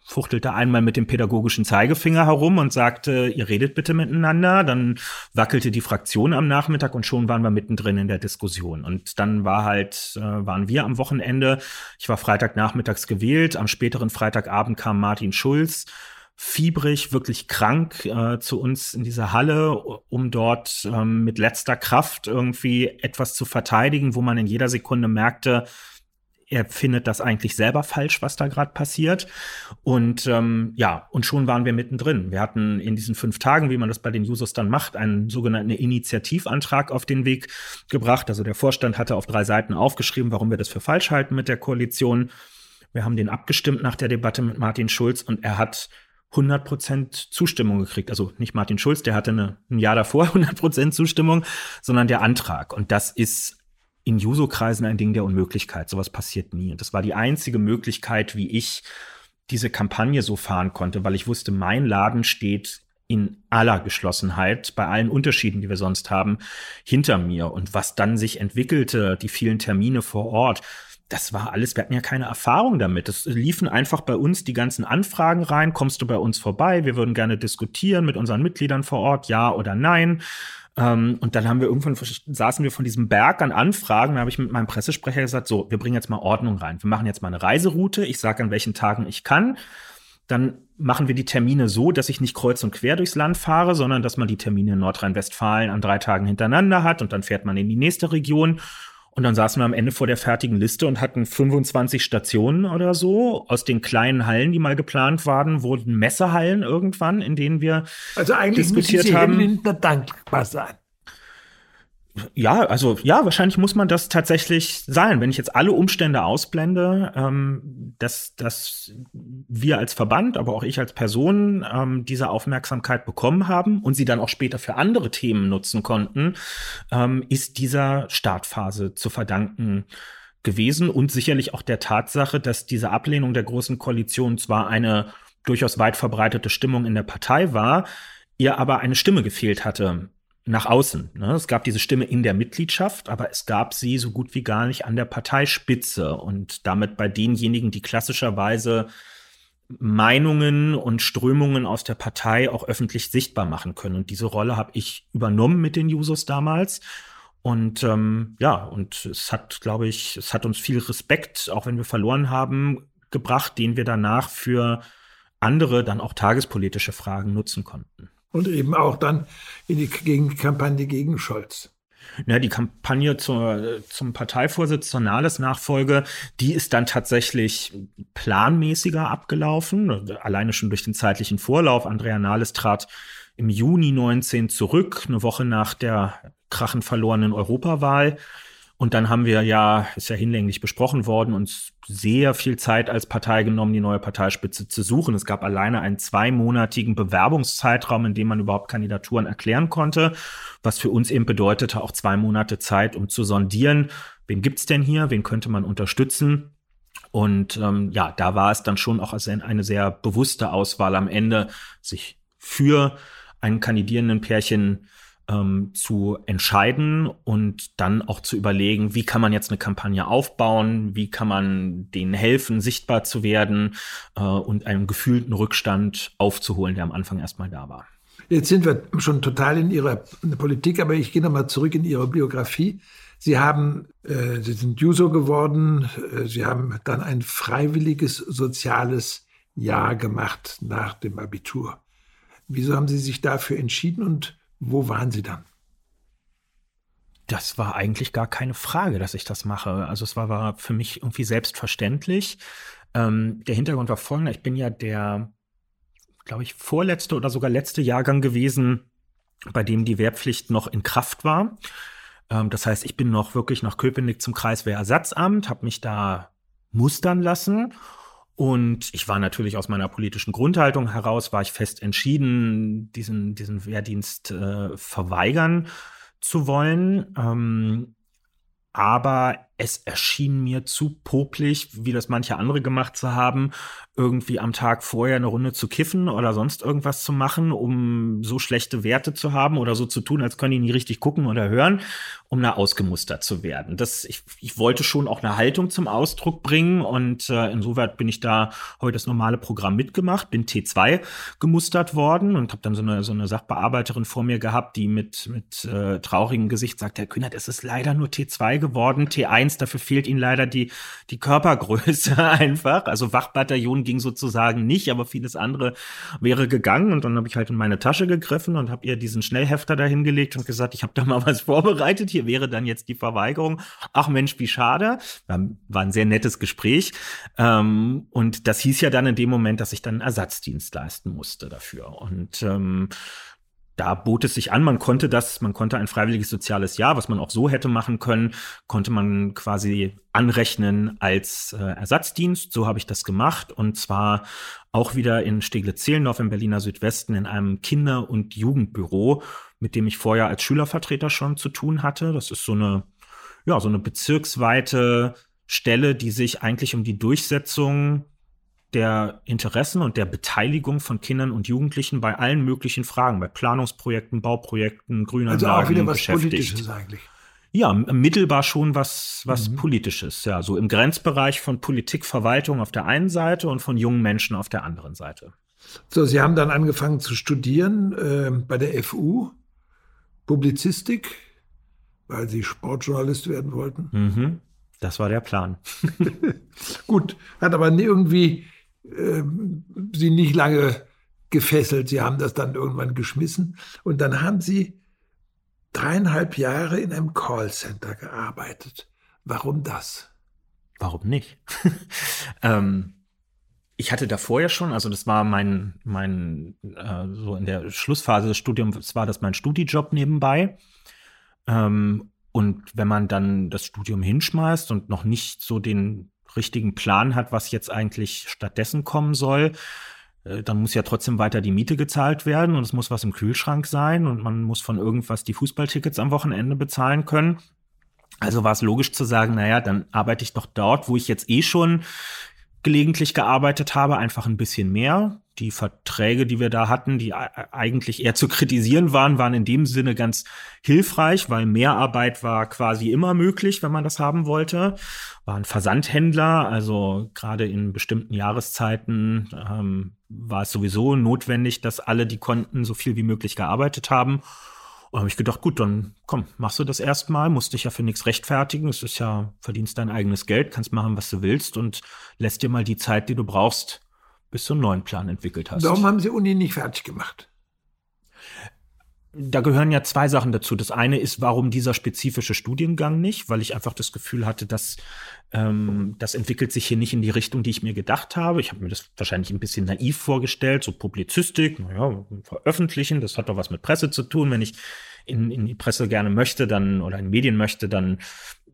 Speaker 5: fuchtelte einmal mit dem pädagogischen Zeigefinger herum und sagte, ihr redet bitte miteinander. Dann wackelte die Fraktion am Nachmittag und schon waren wir mittendrin in der Diskussion. Und dann war halt, äh, waren wir am Wochenende. Ich war Freitagnachmittags gewählt. Am späteren Freitagabend kam Martin Schulz fiebrig, wirklich krank äh, zu uns in diese Halle, um dort ähm, mit letzter Kraft irgendwie etwas zu verteidigen, wo man in jeder Sekunde merkte, er findet das eigentlich selber falsch, was da gerade passiert. Und ähm, ja, und schon waren wir mittendrin. Wir hatten in diesen fünf Tagen, wie man das bei den Users dann macht, einen sogenannten Initiativantrag auf den Weg gebracht. Also der Vorstand hatte auf drei Seiten aufgeschrieben, warum wir das für falsch halten mit der Koalition. Wir haben den abgestimmt nach der Debatte mit Martin Schulz und er hat 100% Zustimmung gekriegt. Also nicht Martin Schulz, der hatte eine, ein Jahr davor 100% Zustimmung, sondern der Antrag. Und das ist in Juso-Kreisen ein Ding der Unmöglichkeit. Sowas passiert nie. Und das war die einzige Möglichkeit, wie ich diese Kampagne so fahren konnte, weil ich wusste, mein Laden steht in aller Geschlossenheit, bei allen Unterschieden, die wir sonst haben, hinter mir. Und was dann sich entwickelte, die vielen Termine vor Ort, das war alles, wir hatten ja keine Erfahrung damit. Es liefen einfach bei uns die ganzen Anfragen rein. Kommst du bei uns vorbei? Wir würden gerne diskutieren mit unseren Mitgliedern vor Ort, ja oder nein. Ähm, und dann haben wir irgendwann saßen wir von diesem Berg an Anfragen. Da habe ich mit meinem Pressesprecher gesagt: So, wir bringen jetzt mal Ordnung rein. Wir machen jetzt mal eine Reiseroute. Ich sage, an welchen Tagen ich kann. Dann machen wir die Termine so, dass ich nicht kreuz und quer durchs Land fahre, sondern dass man die Termine in Nordrhein-Westfalen an drei Tagen hintereinander hat und dann fährt man in die nächste Region. Und dann saßen wir am Ende vor der fertigen Liste und hatten 25 Stationen oder so. Aus den kleinen Hallen, die mal geplant waren, wurden Messehallen irgendwann, in denen wir
Speaker 4: also eigentlich diskutiert
Speaker 5: haben.
Speaker 4: Lindner dankbar sein.
Speaker 5: Ja, also ja, wahrscheinlich muss man das tatsächlich sein. Wenn ich jetzt alle Umstände ausblende, ähm, dass, dass wir als Verband, aber auch ich als Person ähm, diese Aufmerksamkeit bekommen haben und sie dann auch später für andere Themen nutzen konnten, ähm, ist dieser Startphase zu verdanken gewesen und sicherlich auch der Tatsache, dass diese Ablehnung der Großen Koalition zwar eine durchaus weit verbreitete Stimmung in der Partei war, ihr aber eine Stimme gefehlt hatte nach außen. Ne? Es gab diese Stimme in der Mitgliedschaft, aber es gab sie so gut wie gar nicht an der Parteispitze und damit bei denjenigen, die klassischerweise Meinungen und Strömungen aus der Partei auch öffentlich sichtbar machen können. Und diese Rolle habe ich übernommen mit den Jusos damals. Und ähm, ja, und es hat, glaube ich, es hat uns viel Respekt, auch wenn wir verloren haben, gebracht, den wir danach für andere, dann auch tagespolitische Fragen nutzen konnten.
Speaker 4: Und eben auch dann in die Gegenkampagne gegen Scholz.
Speaker 5: Ja, die Kampagne zur, zum Parteivorsitz, zur Nahles-Nachfolge, die ist dann tatsächlich planmäßiger abgelaufen, alleine schon durch den zeitlichen Vorlauf. Andrea Nahles trat im Juni 19 zurück, eine Woche nach der krachend verlorenen Europawahl. Und dann haben wir ja, ist ja hinlänglich besprochen worden, uns sehr viel Zeit als Partei genommen, die neue Parteispitze zu suchen. Es gab alleine einen zweimonatigen Bewerbungszeitraum, in dem man überhaupt Kandidaturen erklären konnte, was für uns eben bedeutete, auch zwei Monate Zeit, um zu sondieren, wen gibt's denn hier, wen könnte man unterstützen. Und ähm, ja, da war es dann schon auch eine sehr bewusste Auswahl am Ende, sich für einen kandidierenden Pärchen ähm, zu entscheiden und dann auch zu überlegen, wie kann man jetzt eine Kampagne aufbauen, wie kann man denen helfen, sichtbar zu werden äh, und einen gefühlten Rückstand aufzuholen, der am Anfang erstmal da war.
Speaker 4: Jetzt sind wir schon total in Ihrer Politik, aber ich gehe nochmal zurück in Ihre Biografie. Sie haben, äh, Sie sind Juso geworden, äh, Sie haben dann ein freiwilliges soziales Jahr gemacht nach dem Abitur. Wieso haben Sie sich dafür entschieden und wo waren Sie dann?
Speaker 5: Das war eigentlich gar keine Frage, dass ich das mache. Also es war, war für mich irgendwie selbstverständlich. Ähm, der Hintergrund war folgender. Ich bin ja der, glaube ich, vorletzte oder sogar letzte Jahrgang gewesen, bei dem die Wehrpflicht noch in Kraft war. Ähm, das heißt, ich bin noch wirklich nach Köpenick zum Kreiswehrersatzamt, habe mich da mustern lassen und ich war natürlich aus meiner politischen Grundhaltung heraus, war ich fest entschieden, diesen, diesen Wehrdienst äh, verweigern zu wollen. Ähm, aber es erschien mir zu popelig, wie das manche andere gemacht zu haben, irgendwie am Tag vorher eine Runde zu kiffen oder sonst irgendwas zu machen, um so schlechte Werte zu haben oder so zu tun, als können die nie richtig gucken oder hören, um da ausgemustert zu werden. Das, ich, ich wollte schon auch eine Haltung zum Ausdruck bringen und äh, insoweit bin ich da heute das normale Programm mitgemacht, bin T2 gemustert worden und habe dann so eine, so eine Sachbearbeiterin vor mir gehabt, die mit, mit äh, traurigem Gesicht sagt, Herr Kühnert, es ist leider nur T2 geworden, T1, dafür fehlt Ihnen leider die, die Körpergröße einfach. Also Wachbataillon ging sozusagen nicht, aber vieles andere wäre gegangen. Und dann habe ich halt in meine Tasche gegriffen und habe ihr diesen Schnellhefter dahingelegt und gesagt, ich habe da mal was vorbereitet. Hier wäre dann jetzt die Verweigerung. Ach Mensch, wie schade. War ein sehr nettes Gespräch. Ähm, und das hieß ja dann in dem Moment, dass ich dann Ersatzdienst leisten musste dafür. Und ähm, da bot es sich an, man konnte das, man konnte ein freiwilliges soziales Jahr, was man auch so hätte machen können, konnte man quasi anrechnen als äh, Ersatzdienst. So habe ich das gemacht und zwar auch wieder in Steglitz-Zehlendorf im Berliner Südwesten in einem Kinder- und Jugendbüro, mit dem ich vorher als Schülervertreter schon zu tun hatte. Das ist so eine, ja, so eine bezirksweite Stelle, die sich eigentlich um die Durchsetzung der Interessen und der Beteiligung von Kindern und Jugendlichen bei allen möglichen Fragen, bei Planungsprojekten, Bauprojekten, Grünanlagen
Speaker 4: Also auch wieder was Politisches eigentlich.
Speaker 5: Ja, mittelbar schon was, was mhm. Politisches, ja, so im Grenzbereich von Politik, Verwaltung auf der einen Seite und von jungen Menschen auf der anderen Seite.
Speaker 4: So, Sie haben dann angefangen zu studieren äh, bei der FU, Publizistik, weil Sie Sportjournalist werden wollten.
Speaker 5: Mhm. Das war der Plan.
Speaker 4: Gut, hat aber irgendwie äh, sie nicht lange gefesselt. Sie haben das dann irgendwann geschmissen. Und dann haben sie dreieinhalb Jahre in einem Callcenter gearbeitet. Warum das?
Speaker 5: Warum nicht? ähm, ich hatte davor ja schon, also das war mein, mein, äh, so in der Schlussphase des Studiums war das mein Studijob nebenbei. Ähm, und wenn man dann das Studium hinschmeißt und noch nicht so den richtigen Plan hat, was jetzt eigentlich stattdessen kommen soll, äh, dann muss ja trotzdem weiter die Miete gezahlt werden und es muss was im Kühlschrank sein und man muss von irgendwas die Fußballtickets am Wochenende bezahlen können. Also war es logisch zu sagen, naja, dann arbeite ich doch dort, wo ich jetzt eh schon gelegentlich gearbeitet habe, einfach ein bisschen mehr. Die Verträge, die wir da hatten, die eigentlich eher zu kritisieren waren, waren in dem Sinne ganz hilfreich, weil Mehrarbeit war quasi immer möglich, wenn man das haben wollte. War ein Versandhändler, also gerade in bestimmten Jahreszeiten ähm, war es sowieso notwendig, dass alle, die konnten, so viel wie möglich gearbeitet haben. Und habe ich gedacht, gut, dann komm, machst du das erstmal, musst dich ja für nichts rechtfertigen. Es ist ja, verdienst dein eigenes Geld, kannst machen, was du willst und lässt dir mal die Zeit, die du brauchst, bis du einen neuen Plan entwickelt hast.
Speaker 4: Warum haben Sie Uni nicht fertig gemacht?
Speaker 5: Da gehören ja zwei Sachen dazu. Das eine ist, warum dieser spezifische Studiengang nicht, weil ich einfach das Gefühl hatte, dass ähm, das entwickelt sich hier nicht in die Richtung, die ich mir gedacht habe. Ich habe mir das wahrscheinlich ein bisschen naiv vorgestellt, so Publizistik, naja, veröffentlichen, das hat doch was mit Presse zu tun. Wenn ich in, in die Presse gerne möchte, dann oder in Medien möchte, dann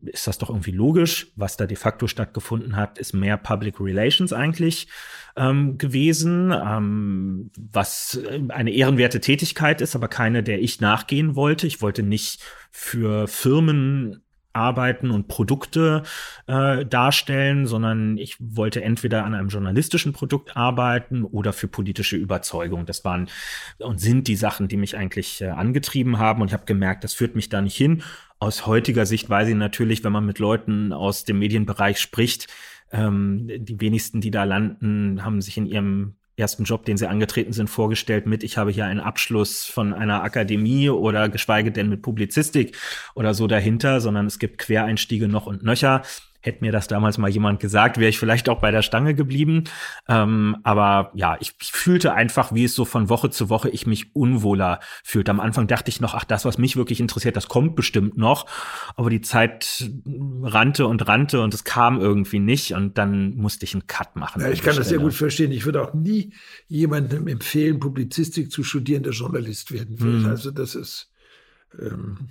Speaker 5: ist das doch irgendwie logisch. Was da de facto stattgefunden hat, ist mehr Public Relations eigentlich ähm, gewesen, ähm, was eine ehrenwerte Tätigkeit ist, aber keine, der ich nachgehen wollte. Ich wollte nicht für Firmen arbeiten und Produkte äh, darstellen, sondern ich wollte entweder an einem journalistischen Produkt arbeiten oder für politische Überzeugung. Das waren und sind die Sachen, die mich eigentlich äh, angetrieben haben. Und ich habe gemerkt, das führt mich da nicht hin. Aus heutiger Sicht weiß ich natürlich, wenn man mit Leuten aus dem Medienbereich spricht, ähm, die wenigsten, die da landen, haben sich in ihrem ersten Job, den sie angetreten sind, vorgestellt mit, ich habe hier einen Abschluss von einer Akademie oder geschweige denn mit Publizistik oder so dahinter, sondern es gibt Quereinstiege noch und nöcher. Hätte mir das damals mal jemand gesagt, wäre ich vielleicht auch bei der Stange geblieben. Ähm, aber ja, ich, ich, fühlte einfach, wie es so von Woche zu Woche ich mich unwohler fühlte. Am Anfang dachte ich noch, ach, das, was mich wirklich interessiert, das kommt bestimmt noch. Aber die Zeit rannte und rannte und es kam irgendwie nicht. Und dann musste ich einen Cut machen.
Speaker 4: Ja, ich kann das sehr gut verstehen. Ich würde auch nie jemandem empfehlen, Publizistik zu studieren, der Journalist werden will. Hm. Also das ist, ähm,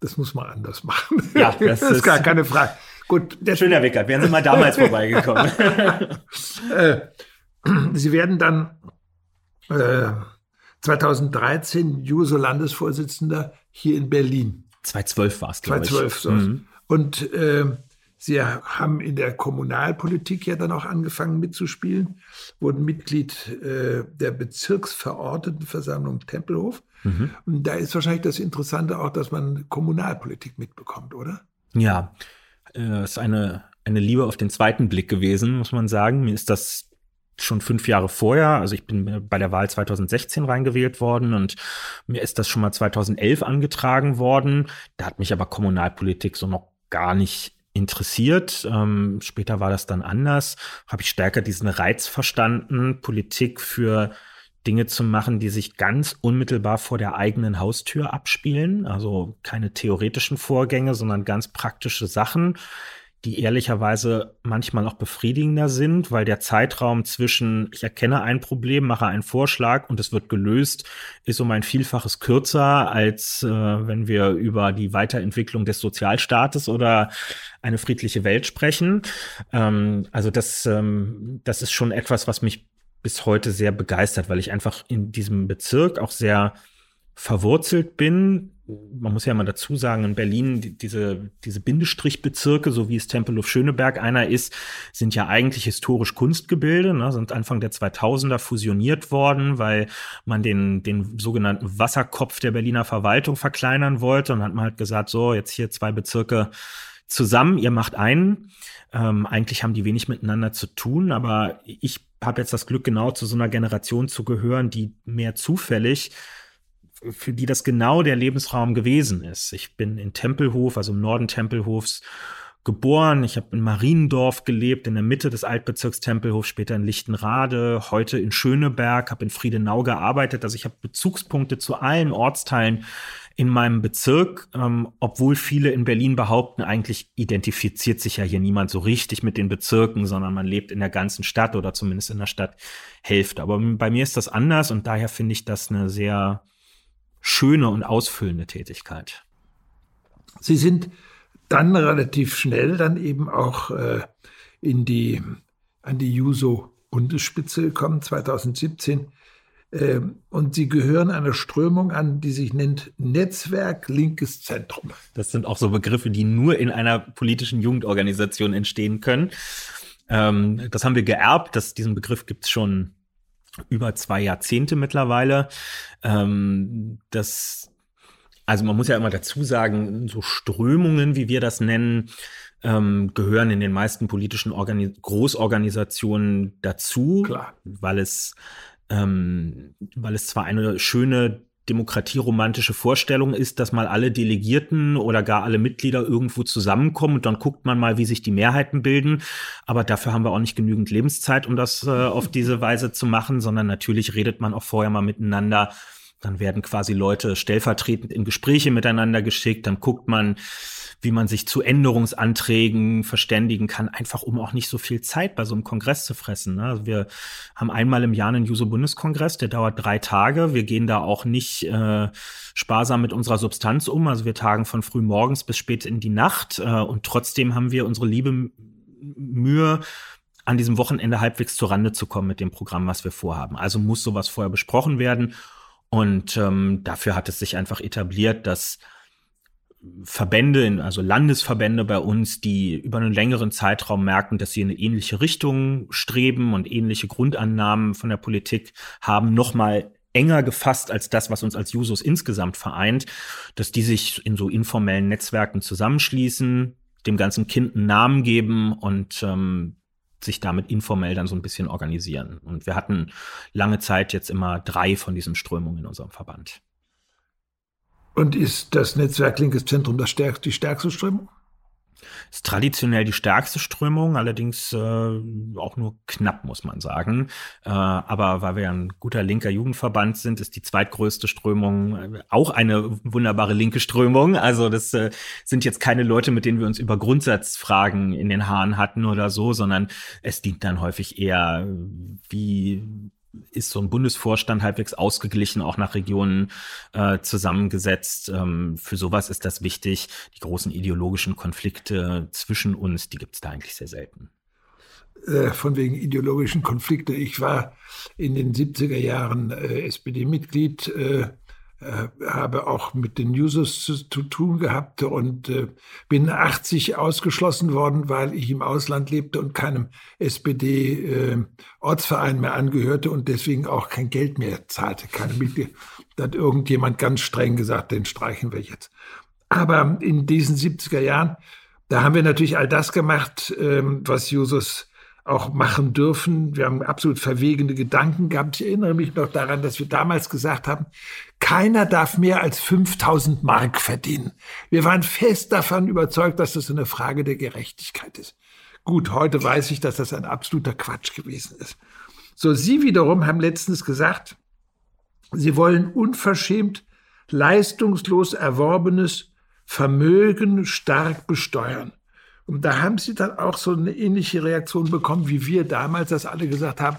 Speaker 4: das muss man anders machen. Ja, das, das ist gar keine Frage.
Speaker 5: Gut. Schöner Wickert, wären Sie mal damals vorbeigekommen.
Speaker 4: äh, Sie werden dann äh, 2013 Juso-Landesvorsitzender hier in Berlin.
Speaker 5: 2012 war es,
Speaker 4: glaube ich. 2012, so. Mhm. Und äh, Sie haben in der Kommunalpolitik ja dann auch angefangen mitzuspielen, wurden Mitglied äh, der Bezirksverordnetenversammlung Tempelhof. Mhm. Da ist wahrscheinlich das Interessante auch, dass man Kommunalpolitik mitbekommt, oder?
Speaker 5: Ja, äh, ist eine, eine Liebe auf den zweiten Blick gewesen, muss man sagen. Mir ist das schon fünf Jahre vorher, also ich bin bei der Wahl 2016 reingewählt worden und mir ist das schon mal 2011 angetragen worden. Da hat mich aber Kommunalpolitik so noch gar nicht interessiert. Ähm, später war das dann anders. Habe ich stärker diesen Reiz verstanden, Politik für Dinge zu machen, die sich ganz unmittelbar vor der eigenen Haustür abspielen. Also keine theoretischen Vorgänge, sondern ganz praktische Sachen, die ehrlicherweise manchmal auch befriedigender sind, weil der Zeitraum zwischen ich erkenne ein Problem, mache einen Vorschlag und es wird gelöst, ist um ein Vielfaches kürzer, als äh, wenn wir über die Weiterentwicklung des Sozialstaates oder eine friedliche Welt sprechen. Ähm, also das, ähm, das ist schon etwas, was mich bis heute sehr begeistert, weil ich einfach in diesem Bezirk auch sehr verwurzelt bin. Man muss ja mal dazu sagen, in Berlin, die, diese, diese Bindestrichbezirke, so wie es Tempelhof Schöneberg einer ist, sind ja eigentlich historisch Kunstgebilde, ne, sind Anfang der 2000er fusioniert worden, weil man den, den sogenannten Wasserkopf der Berliner Verwaltung verkleinern wollte und hat man halt gesagt, so, jetzt hier zwei Bezirke zusammen, ihr macht einen. Ähm, eigentlich haben die wenig miteinander zu tun, aber ich habe jetzt das Glück, genau zu so einer Generation zu gehören, die mehr zufällig für die das genau der Lebensraum gewesen ist. Ich bin in Tempelhof, also im Norden Tempelhofs, geboren. Ich habe in Mariendorf gelebt, in der Mitte des Altbezirks Tempelhof, später in Lichtenrade, heute in Schöneberg, habe in Friedenau gearbeitet. Also ich habe Bezugspunkte zu allen Ortsteilen in meinem Bezirk, ähm, obwohl viele in Berlin behaupten, eigentlich identifiziert sich ja hier niemand so richtig mit den Bezirken, sondern man lebt in der ganzen Stadt oder zumindest in der Stadthälfte. Aber bei mir ist das anders und daher finde ich das eine sehr schöne und ausfüllende Tätigkeit.
Speaker 4: Sie sind dann relativ schnell dann eben auch äh, in die, an die Juso-Bundesspitze gekommen, 2017. Äh, und sie gehören einer Strömung an, die sich nennt Netzwerk Linkes Zentrum.
Speaker 5: Das sind auch so Begriffe, die nur in einer politischen Jugendorganisation entstehen können. Ähm, das haben wir geerbt. Das, diesen Begriff gibt es schon über zwei Jahrzehnte mittlerweile. Ähm, das also man muss ja immer dazu sagen, so Strömungen, wie wir das nennen, ähm, gehören in den meisten politischen Organi Großorganisationen dazu,
Speaker 4: Klar.
Speaker 5: weil es ähm, weil es zwar eine schöne demokratieromantische Vorstellung ist, dass mal alle Delegierten oder gar alle Mitglieder irgendwo zusammenkommen und dann guckt man mal, wie sich die Mehrheiten bilden. Aber dafür haben wir auch nicht genügend Lebenszeit, um das äh, auf diese Weise zu machen, sondern natürlich redet man auch vorher mal miteinander dann werden quasi Leute stellvertretend in Gespräche miteinander geschickt. Dann guckt man, wie man sich zu Änderungsanträgen verständigen kann, einfach um auch nicht so viel Zeit bei so einem Kongress zu fressen. Ne? Also wir haben einmal im Jahr einen Juso-Bundeskongress, der dauert drei Tage. Wir gehen da auch nicht äh, sparsam mit unserer Substanz um. Also wir tagen von früh morgens bis spät in die Nacht. Äh, und trotzdem haben wir unsere liebe Mühe, an diesem Wochenende halbwegs zur Rande zu kommen mit dem Programm, was wir vorhaben. Also muss sowas vorher besprochen werden. Und ähm, dafür hat es sich einfach etabliert, dass Verbände, also Landesverbände bei uns, die über einen längeren Zeitraum merken, dass sie in eine ähnliche Richtung streben und ähnliche Grundannahmen von der Politik haben, nochmal enger gefasst als das, was uns als Jusos insgesamt vereint, dass die sich in so informellen Netzwerken zusammenschließen, dem ganzen Kind einen Namen geben und ähm, sich damit informell dann so ein bisschen organisieren. Und wir hatten lange Zeit jetzt immer drei von diesen Strömungen in unserem Verband.
Speaker 4: Und ist das Netzwerk Linkes Zentrum das stärkste, die stärkste Strömung?
Speaker 5: Ist traditionell die stärkste Strömung, allerdings äh, auch nur knapp, muss man sagen. Äh, aber weil wir ein guter linker Jugendverband sind, ist die zweitgrößte Strömung äh, auch eine wunderbare linke Strömung. Also das äh, sind jetzt keine Leute, mit denen wir uns über Grundsatzfragen in den Haaren hatten oder so, sondern es dient dann häufig eher wie ist so ein Bundesvorstand halbwegs ausgeglichen, auch nach Regionen äh, zusammengesetzt. Ähm, für sowas ist das wichtig. Die großen ideologischen Konflikte zwischen uns, die gibt es da eigentlich sehr selten.
Speaker 4: Äh, von wegen ideologischen Konflikte. Ich war in den 70er Jahren äh, SPD-Mitglied. Äh, habe auch mit den Users zu, zu tun gehabt und äh, bin 80 ausgeschlossen worden, weil ich im Ausland lebte und keinem SPD-Ortsverein äh, mehr angehörte und deswegen auch kein Geld mehr zahlte, keine Mitglieder. Da hat irgendjemand ganz streng gesagt, den streichen wir jetzt. Aber in diesen 70er Jahren, da haben wir natürlich all das gemacht, ähm, was Jusos auch machen dürfen. Wir haben absolut verwegene Gedanken gehabt. Ich erinnere mich noch daran, dass wir damals gesagt haben, keiner darf mehr als 5000 Mark verdienen. Wir waren fest davon überzeugt, dass das eine Frage der Gerechtigkeit ist. Gut, heute weiß ich, dass das ein absoluter Quatsch gewesen ist. So, Sie wiederum haben letztens gesagt, Sie wollen unverschämt leistungslos erworbenes Vermögen stark besteuern. Und da haben sie dann auch so eine ähnliche Reaktion bekommen, wie wir damals, dass alle gesagt haben,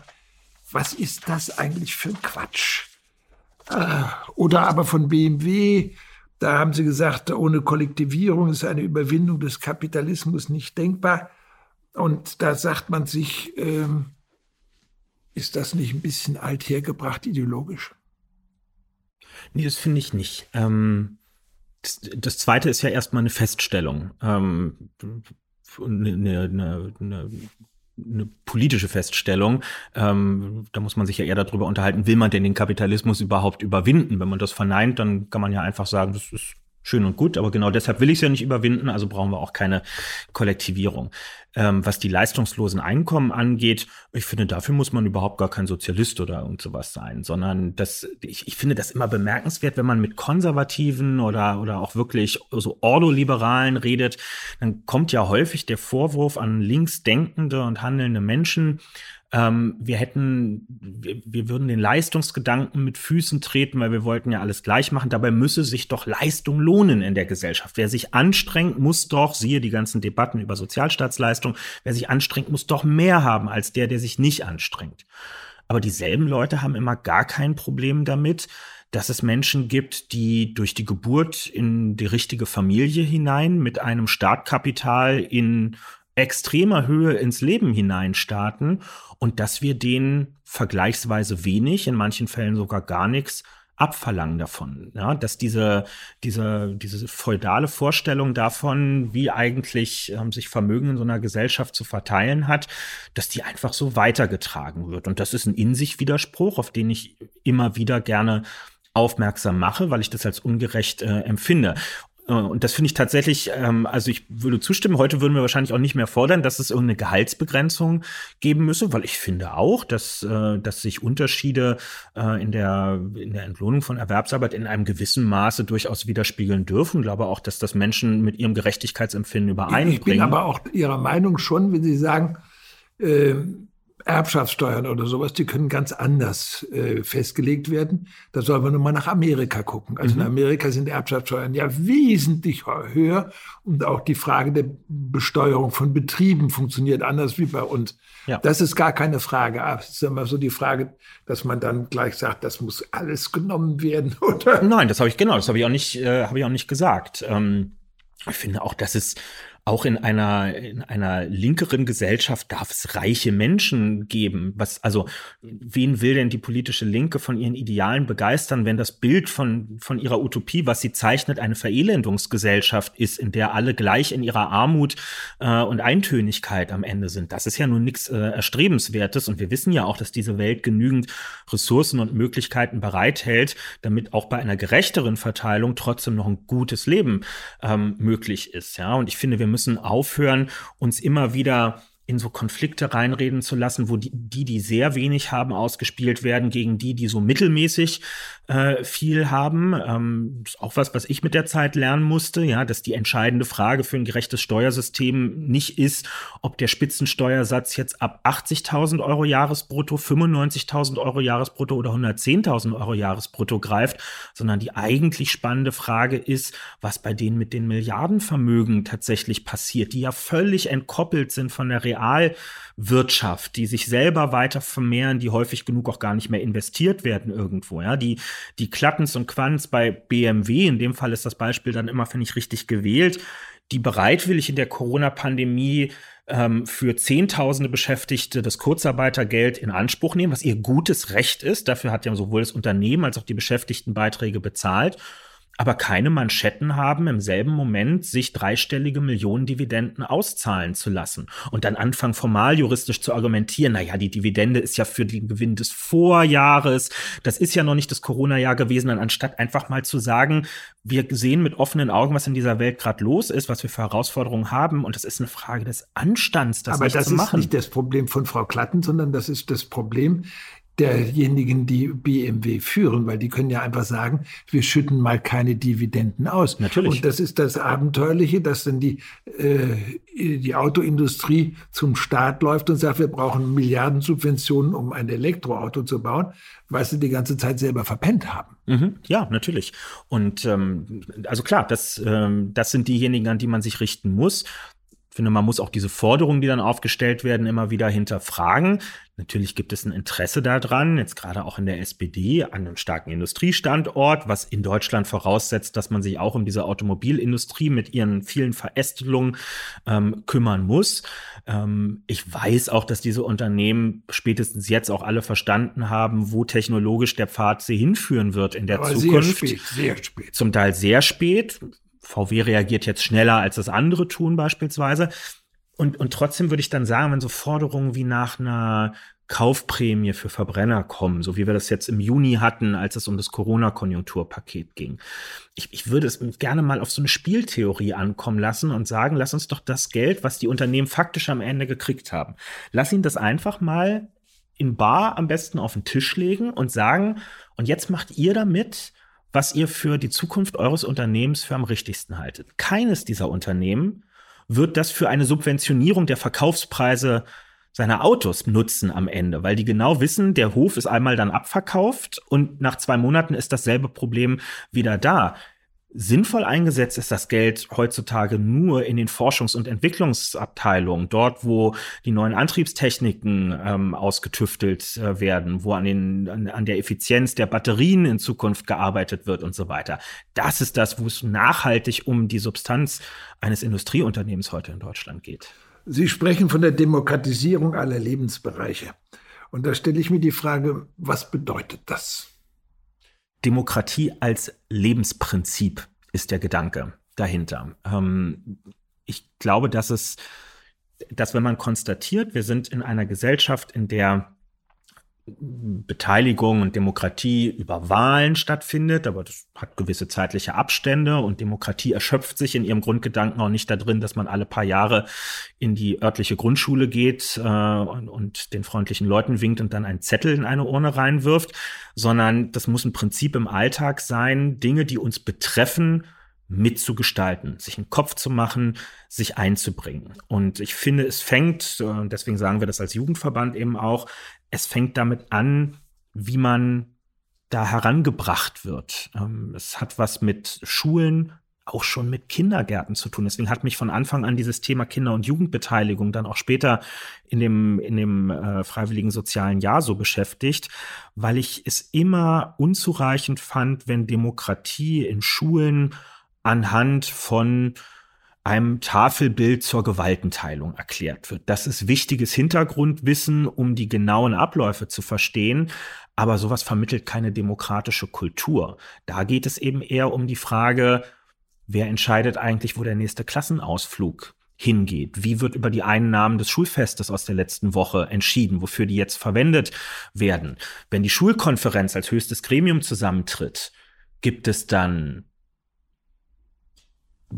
Speaker 4: was ist das eigentlich für ein Quatsch? Äh, oder aber von BMW, da haben sie gesagt, ohne Kollektivierung ist eine Überwindung des Kapitalismus nicht denkbar. Und da sagt man sich, ähm, ist das nicht ein bisschen alt hergebracht ideologisch?
Speaker 5: Nee, das finde ich nicht. Ähm, das, zweite ist ja erstmal eine Feststellung. Ähm, eine, eine, eine, eine politische Feststellung. Ähm, da muss man sich ja eher darüber unterhalten, will man denn den Kapitalismus überhaupt überwinden? Wenn man das verneint, dann kann man ja einfach sagen, das ist schön und gut, aber genau deshalb will ich es ja nicht überwinden, also brauchen wir auch keine Kollektivierung. Ähm, was die leistungslosen Einkommen angeht, ich finde, dafür muss man überhaupt gar kein Sozialist oder irgend sowas sein, sondern das, ich, ich finde das immer bemerkenswert, wenn man mit Konservativen oder, oder auch wirklich so Ordoliberalen redet, dann kommt ja häufig der Vorwurf an linksdenkende und handelnde Menschen, ähm, wir hätten, wir, wir würden den Leistungsgedanken mit Füßen treten, weil wir wollten ja alles gleich machen. Dabei müsse sich doch Leistung lohnen in der Gesellschaft. Wer sich anstrengt, muss doch, siehe die ganzen Debatten über Sozialstaatsleistung, wer sich anstrengt, muss doch mehr haben als der, der sich nicht anstrengt. Aber dieselben Leute haben immer gar kein Problem damit, dass es Menschen gibt, die durch die Geburt in die richtige Familie hinein mit einem Startkapital in extremer Höhe ins Leben hinein starten und dass wir denen vergleichsweise wenig, in manchen Fällen sogar gar nichts abverlangen davon. Ja, dass diese, diese, diese feudale Vorstellung davon, wie eigentlich ähm, sich Vermögen in so einer Gesellschaft zu verteilen hat, dass die einfach so weitergetragen wird. Und das ist ein in sich Widerspruch, auf den ich immer wieder gerne aufmerksam mache, weil ich das als ungerecht äh, empfinde. Äh, und das finde ich tatsächlich, ähm, also ich würde zustimmen, heute würden wir wahrscheinlich auch nicht mehr fordern, dass es irgendeine Gehaltsbegrenzung geben müsse, weil ich finde auch, dass, äh, dass sich Unterschiede äh, in, der, in der Entlohnung von Erwerbsarbeit in einem gewissen Maße durchaus widerspiegeln dürfen. Ich glaube auch, dass das Menschen mit ihrem Gerechtigkeitsempfinden übereinbringen.
Speaker 4: Ich bin aber auch Ihrer Meinung schon, wenn Sie sagen, äh, Erbschaftssteuern oder sowas, die können ganz anders äh, festgelegt werden. Da sollen wir nur mal nach Amerika gucken. Also mhm. in Amerika sind Erbschaftssteuern ja wesentlich höher und auch die Frage der Besteuerung von Betrieben funktioniert anders wie bei uns. Ja. Das ist gar keine Frage. Aber es ist immer so die Frage, dass man dann gleich sagt, das muss alles genommen werden, oder?
Speaker 5: Nein, das habe ich genau, das habe ich auch nicht, äh, habe ich auch nicht gesagt. Ähm, ich finde auch, dass es auch in einer, in einer linkeren Gesellschaft darf es reiche Menschen geben. Was, also, wen will denn die politische Linke von ihren Idealen begeistern, wenn das Bild von, von ihrer Utopie, was sie zeichnet, eine Verelendungsgesellschaft ist, in der alle gleich in ihrer Armut äh, und Eintönigkeit am Ende sind? Das ist ja nun nichts äh, Erstrebenswertes. Und wir wissen ja auch, dass diese Welt genügend Ressourcen und Möglichkeiten bereithält, damit auch bei einer gerechteren Verteilung trotzdem noch ein gutes Leben ähm, möglich ist. Ja, und ich finde, wir müssen aufhören, uns immer wieder in so Konflikte reinreden zu lassen, wo die, die, die sehr wenig haben, ausgespielt werden gegen die, die so mittelmäßig äh, viel haben. Ähm, ist auch was, was ich mit der Zeit lernen musste, ja, dass die entscheidende Frage für ein gerechtes Steuersystem nicht ist, ob der Spitzensteuersatz jetzt ab 80.000 Euro Jahresbrutto, 95.000 Euro Jahresbrutto oder 110.000 Euro Jahresbrutto greift, sondern die eigentlich spannende Frage ist, was bei denen mit den Milliardenvermögen tatsächlich passiert, die ja völlig entkoppelt sind von der Realwirtschaft, die sich selber weiter vermehren, die häufig genug auch gar nicht mehr investiert werden irgendwo, ja, die die Klattens und Quants bei BMW, in dem Fall ist das Beispiel dann immer, finde ich, richtig gewählt, die bereitwillig in der Corona-Pandemie ähm, für Zehntausende Beschäftigte das Kurzarbeitergeld in Anspruch nehmen, was ihr gutes Recht ist. Dafür hat ja sowohl das Unternehmen als auch die Beschäftigten Beiträge bezahlt aber keine Manschetten haben, im selben Moment sich dreistellige Millionen Dividenden auszahlen zu lassen und dann anfangen formal juristisch zu argumentieren, naja, die Dividende ist ja für den Gewinn des Vorjahres, das ist ja noch nicht das Corona-Jahr gewesen, dann anstatt einfach mal zu sagen, wir sehen mit offenen Augen, was in dieser Welt gerade los ist, was wir für Herausforderungen haben. Und das ist eine Frage des Anstands, das
Speaker 4: Aber das ist nicht das Problem von Frau Klatten, sondern das ist das Problem derjenigen, die BMW führen, weil die können ja einfach sagen, wir schütten mal keine Dividenden aus.
Speaker 5: Natürlich.
Speaker 4: Und das ist das Abenteuerliche, dass dann die, äh, die Autoindustrie zum Staat läuft und sagt, wir brauchen Milliardensubventionen, um ein Elektroauto zu bauen, weil sie die ganze Zeit selber verpennt haben.
Speaker 5: Mhm, ja, natürlich. Und ähm, also klar, das, ähm, das sind diejenigen, an die man sich richten muss finde, man muss auch diese Forderungen, die dann aufgestellt werden, immer wieder hinterfragen. Natürlich gibt es ein Interesse daran, jetzt gerade auch in der SPD, an einem starken Industriestandort, was in Deutschland voraussetzt, dass man sich auch um diese Automobilindustrie mit ihren vielen Verästelungen ähm, kümmern muss. Ähm, ich weiß auch, dass diese Unternehmen spätestens jetzt auch alle verstanden haben, wo technologisch der Pfad sie hinführen wird in der
Speaker 4: Aber
Speaker 5: Zukunft.
Speaker 4: Sehr spät, sehr spät.
Speaker 5: Zum Teil sehr spät. VW reagiert jetzt schneller, als das andere tun beispielsweise. Und, und trotzdem würde ich dann sagen, wenn so Forderungen wie nach einer Kaufprämie für Verbrenner kommen, so wie wir das jetzt im Juni hatten, als es um das Corona-Konjunkturpaket ging. Ich, ich würde es gerne mal auf so eine Spieltheorie ankommen lassen und sagen, lass uns doch das Geld, was die Unternehmen faktisch am Ende gekriegt haben, lass ihnen das einfach mal in Bar am besten auf den Tisch legen und sagen, und jetzt macht ihr damit, was ihr für die Zukunft eures Unternehmens für am richtigsten haltet. Keines dieser Unternehmen wird das für eine Subventionierung der Verkaufspreise seiner Autos nutzen am Ende, weil die genau wissen, der Hof ist einmal dann abverkauft und nach zwei Monaten ist dasselbe Problem wieder da. Sinnvoll eingesetzt ist das Geld heutzutage nur in den Forschungs- und Entwicklungsabteilungen, dort, wo die neuen Antriebstechniken ähm, ausgetüftelt äh, werden, wo an, den, an, an der Effizienz der Batterien in Zukunft gearbeitet wird und so weiter. Das ist das, wo es nachhaltig um die Substanz eines Industrieunternehmens heute in Deutschland geht.
Speaker 4: Sie sprechen von der Demokratisierung aller Lebensbereiche. Und da stelle ich mir die Frage, was bedeutet das?
Speaker 5: Demokratie als Lebensprinzip ist der Gedanke dahinter. Ähm, ich glaube, dass es, dass wenn man konstatiert, wir sind in einer Gesellschaft, in der Beteiligung und Demokratie über Wahlen stattfindet, aber das hat gewisse zeitliche Abstände und Demokratie erschöpft sich in ihrem Grundgedanken auch nicht darin, dass man alle paar Jahre in die örtliche Grundschule geht äh, und, und, den freundlichen Leuten winkt und dann einen Zettel in eine Urne reinwirft, sondern das muss ein Prinzip im Alltag sein, Dinge, die uns betreffen, mitzugestalten, sich einen Kopf zu machen, sich einzubringen. Und ich finde, es fängt, äh, deswegen sagen wir das als Jugendverband eben auch, es fängt damit an, wie man da herangebracht wird. Ähm, es hat was mit Schulen, auch schon mit Kindergärten zu tun. Deswegen hat mich von Anfang an dieses Thema Kinder- und Jugendbeteiligung dann auch später in dem, in dem äh, freiwilligen sozialen Jahr so beschäftigt, weil ich es immer unzureichend fand, wenn Demokratie in Schulen anhand von einem Tafelbild zur Gewaltenteilung erklärt wird. Das ist wichtiges Hintergrundwissen, um die genauen Abläufe zu verstehen. Aber sowas vermittelt keine demokratische Kultur. Da geht es eben eher um die Frage, wer entscheidet eigentlich, wo der nächste Klassenausflug hingeht? Wie wird über die Einnahmen des Schulfestes aus der letzten Woche entschieden, wofür die jetzt verwendet werden? Wenn die Schulkonferenz als höchstes Gremium zusammentritt, gibt es dann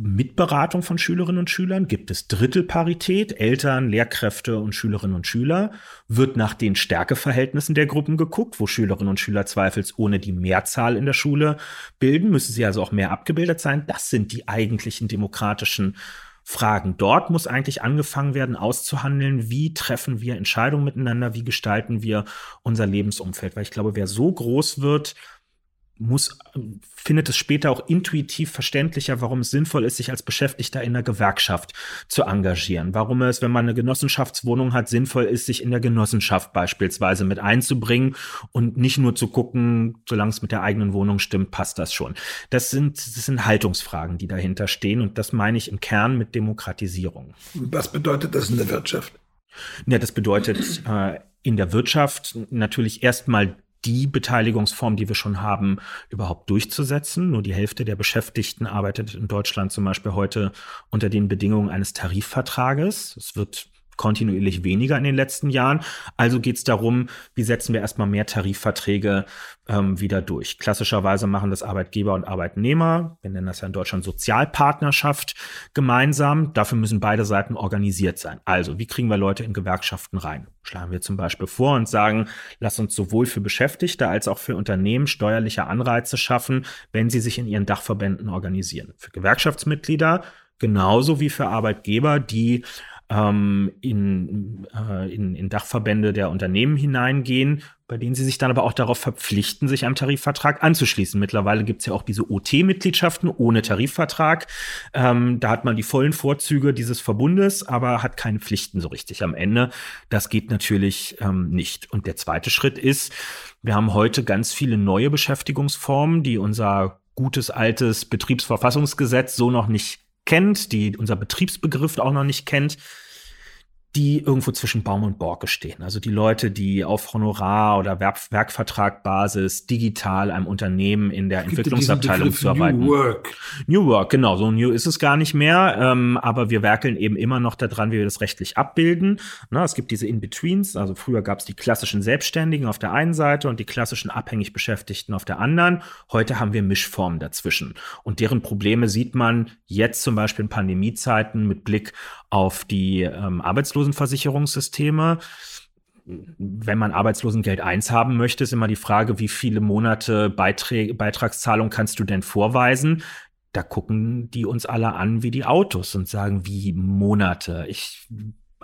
Speaker 5: Mitberatung von Schülerinnen und Schülern? Gibt es Drittelparität, Eltern, Lehrkräfte und Schülerinnen und Schüler? Wird nach den Stärkeverhältnissen der Gruppen geguckt, wo Schülerinnen und Schüler zweifelsohne die Mehrzahl in der Schule bilden? Müssen sie also auch mehr abgebildet sein? Das sind die eigentlichen demokratischen Fragen. Dort muss eigentlich angefangen werden, auszuhandeln, wie treffen wir Entscheidungen miteinander, wie gestalten wir unser Lebensumfeld. Weil ich glaube, wer so groß wird, muss, findet es später auch intuitiv verständlicher, warum es sinnvoll ist, sich als Beschäftigter in der Gewerkschaft zu engagieren. Warum es, wenn man eine Genossenschaftswohnung hat, sinnvoll ist, sich in der Genossenschaft beispielsweise mit einzubringen und nicht nur zu gucken, solange es mit der eigenen Wohnung stimmt, passt das schon. Das sind, das sind Haltungsfragen, die dahinter stehen und das meine ich im Kern mit Demokratisierung.
Speaker 4: Was bedeutet das in der Wirtschaft?
Speaker 5: Ja, das bedeutet äh, in der Wirtschaft natürlich erstmal die Beteiligungsform, die wir schon haben, überhaupt durchzusetzen. Nur die Hälfte der Beschäftigten arbeitet in Deutschland zum Beispiel heute unter den Bedingungen eines Tarifvertrages. Es wird kontinuierlich weniger in den letzten Jahren. Also geht es darum, wie setzen wir erstmal mehr Tarifverträge ähm, wieder durch. Klassischerweise machen das Arbeitgeber und Arbeitnehmer, wir nennen das ja in Deutschland Sozialpartnerschaft, gemeinsam. Dafür müssen beide Seiten organisiert sein. Also, wie kriegen wir Leute in Gewerkschaften rein? Schlagen wir zum Beispiel vor und sagen, lass uns sowohl für Beschäftigte als auch für Unternehmen steuerliche Anreize schaffen, wenn sie sich in ihren Dachverbänden organisieren. Für Gewerkschaftsmitglieder genauso wie für Arbeitgeber, die ähm, in, äh, in, in Dachverbände der Unternehmen hineingehen, bei denen sie sich dann aber auch darauf verpflichten, sich einem Tarifvertrag anzuschließen. Mittlerweile gibt es ja auch diese OT-Mitgliedschaften ohne Tarifvertrag. Ähm, da hat man die vollen Vorzüge dieses Verbundes, aber hat keine Pflichten so richtig am Ende. Das geht natürlich ähm, nicht. Und der zweite Schritt ist, wir haben heute ganz viele neue Beschäftigungsformen, die unser gutes altes Betriebsverfassungsgesetz so noch nicht kennt, die unser Betriebsbegriff auch noch nicht kennt die irgendwo zwischen Baum und Borke stehen. Also die Leute, die auf Honorar- oder Werk Werkvertragbasis digital einem Unternehmen in der Entwicklungsabteilung zu arbeiten. New Work. New Work, genau. So new ist es gar nicht mehr. Ähm, aber wir werkeln eben immer noch daran, wie wir das rechtlich abbilden. Na, es gibt diese In-Betweens. Also früher gab es die klassischen Selbstständigen auf der einen Seite und die klassischen abhängig Beschäftigten auf der anderen. Heute haben wir Mischformen dazwischen. Und deren Probleme sieht man jetzt zum Beispiel in Pandemiezeiten mit Blick auf die ähm, Arbeitslosenversicherungssysteme. Wenn man Arbeitslosengeld 1 haben möchte, ist immer die Frage, wie viele Monate Beiträ Beitragszahlung kannst du denn vorweisen? Da gucken die uns alle an wie die Autos und sagen, wie Monate. Ich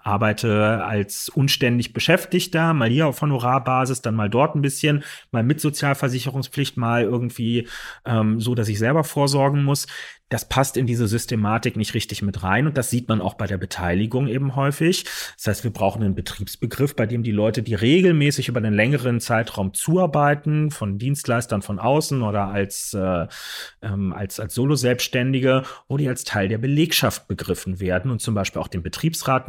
Speaker 5: arbeite als unständig Beschäftigter, mal hier auf Honorarbasis, dann mal dort ein bisschen, mal mit Sozialversicherungspflicht, mal irgendwie ähm, so, dass ich selber vorsorgen muss das passt in diese Systematik nicht richtig mit rein und das sieht man auch bei der Beteiligung eben häufig. Das heißt, wir brauchen einen Betriebsbegriff, bei dem die Leute, die regelmäßig über einen längeren Zeitraum zuarbeiten, von Dienstleistern von außen oder als, äh, ähm, als, als Solo-Selbstständige oder die als Teil der Belegschaft begriffen werden und zum Beispiel auch den Betriebsrat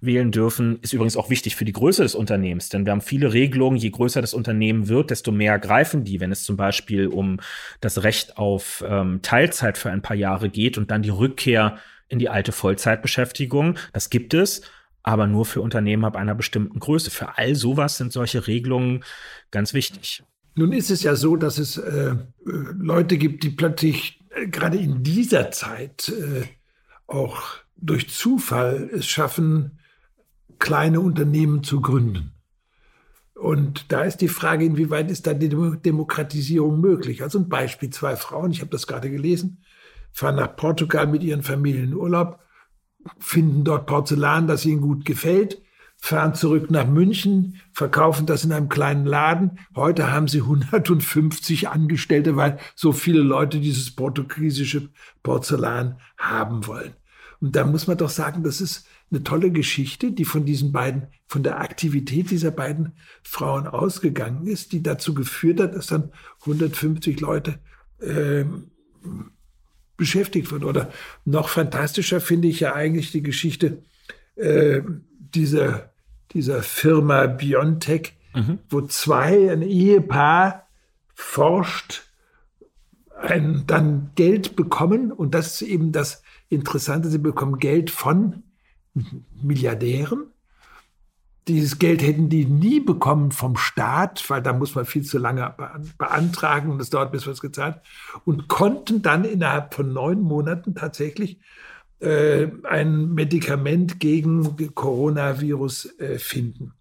Speaker 5: mitwählen dürfen, ist übrigens auch wichtig für die Größe des Unternehmens, denn wir haben viele Regelungen, je größer das Unternehmen wird, desto mehr greifen die, wenn es zum Beispiel um das Recht auf ähm, Teilzeit für ein paar Jahre geht und dann die Rückkehr in die alte Vollzeitbeschäftigung. Das gibt es, aber nur für Unternehmen ab einer bestimmten Größe. Für all sowas sind solche Regelungen ganz wichtig.
Speaker 4: Nun ist es ja so, dass es äh, Leute gibt, die plötzlich äh, gerade in dieser Zeit äh, auch durch Zufall es schaffen, kleine Unternehmen zu gründen. Und da ist die Frage, inwieweit ist da die Demokratisierung möglich? Also ein Beispiel, zwei Frauen, ich habe das gerade gelesen, fahren nach Portugal mit ihren Familien in Urlaub, finden dort Porzellan, das ihnen gut gefällt, fahren zurück nach München, verkaufen das in einem kleinen Laden. Heute haben sie 150 Angestellte, weil so viele Leute dieses portugiesische Porzellan haben wollen. Und da muss man doch sagen, das ist eine tolle Geschichte, die von diesen beiden, von der Aktivität dieser beiden Frauen ausgegangen ist, die dazu geführt hat, dass dann 150 Leute äh, beschäftigt wird. Oder noch fantastischer finde ich ja eigentlich die Geschichte äh, dieser, dieser Firma Biontech, mhm. wo zwei, ein Ehepaar forscht, ein, dann Geld bekommen und das ist eben das Interessante, sie bekommen Geld von Milliardären dieses Geld hätten die nie bekommen vom Staat, weil da muss man viel zu lange beantragen und es dauert, bis was gezahlt, und konnten dann innerhalb von neun Monaten tatsächlich äh, ein Medikament gegen Coronavirus äh, finden.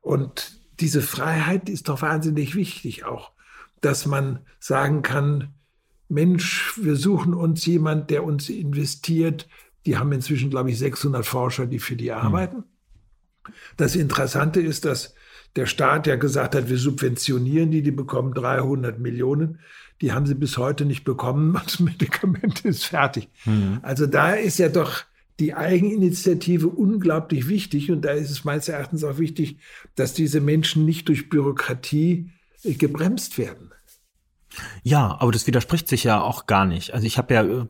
Speaker 4: Und diese Freiheit ist doch wahnsinnig wichtig auch, dass man sagen kann, Mensch, wir suchen uns jemand, der uns investiert. Die haben inzwischen, glaube ich, 600 Forscher, die für die hm. arbeiten. Das Interessante ist, dass der Staat ja gesagt hat, wir subventionieren die, die bekommen 300 Millionen. Die haben sie bis heute nicht bekommen. Das Medikament ist fertig. Mhm. Also da ist ja doch die Eigeninitiative unglaublich wichtig. Und da ist es meines Erachtens auch wichtig, dass diese Menschen nicht durch Bürokratie äh, gebremst werden.
Speaker 5: Ja, aber das widerspricht sich ja auch gar nicht. Also ich habe ja, äh,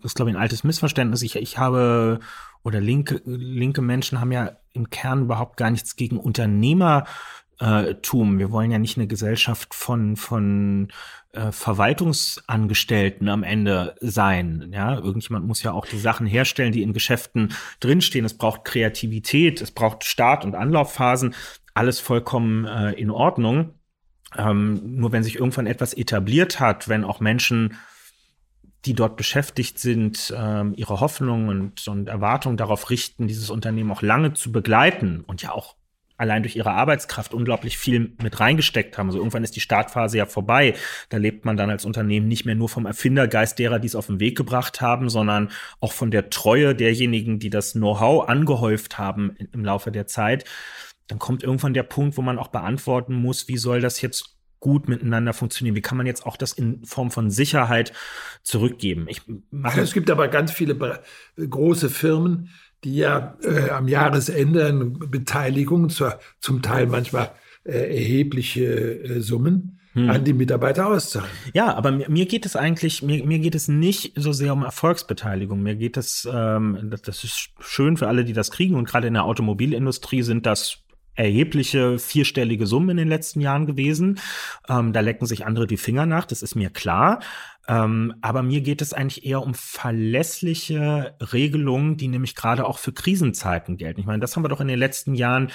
Speaker 5: das ist glaube ich ein altes Missverständnis. Ich, ich habe oder linke, linke Menschen haben ja im Kern überhaupt gar nichts gegen Unternehmertum. Wir wollen ja nicht eine Gesellschaft von, von äh, Verwaltungsangestellten am Ende sein. Ja, irgendjemand muss ja auch die Sachen herstellen, die in Geschäften drinstehen. Es braucht Kreativität, es braucht Start- und Anlaufphasen. Alles vollkommen äh, in Ordnung. Ähm, nur wenn sich irgendwann etwas etabliert hat, wenn auch Menschen die dort beschäftigt sind, ähm, ihre Hoffnungen und, und Erwartungen darauf richten, dieses Unternehmen auch lange zu begleiten und ja auch allein durch ihre Arbeitskraft unglaublich viel mit reingesteckt haben. Also irgendwann ist die Startphase ja vorbei. Da lebt man dann als Unternehmen nicht mehr nur vom Erfindergeist derer, die es auf den Weg gebracht haben, sondern auch von der Treue derjenigen, die das Know-how angehäuft haben im Laufe der Zeit. Dann kommt irgendwann der Punkt, wo man auch beantworten muss, wie soll das jetzt gut miteinander funktionieren? Wie kann man jetzt auch das in Form von Sicherheit zurückgeben? Ich
Speaker 4: mache es gibt aber ganz viele große Firmen, die ja äh, am Jahresende eine Beteiligung, zwar zum Teil manchmal äh, erhebliche äh, Summen, hm. an die Mitarbeiter auszahlen.
Speaker 5: Ja, aber mir, mir geht es eigentlich, mir, mir geht es nicht so sehr um Erfolgsbeteiligung. Mir geht es, ähm, das, das ist schön für alle, die das kriegen und gerade in der Automobilindustrie sind das erhebliche vierstellige Summen in den letzten Jahren gewesen. Ähm, da lecken sich andere die Finger nach, das ist mir klar. Ähm, aber mir geht es eigentlich eher um verlässliche Regelungen, die nämlich gerade auch für Krisenzeiten gelten. Ich meine, das haben wir doch in den letzten Jahren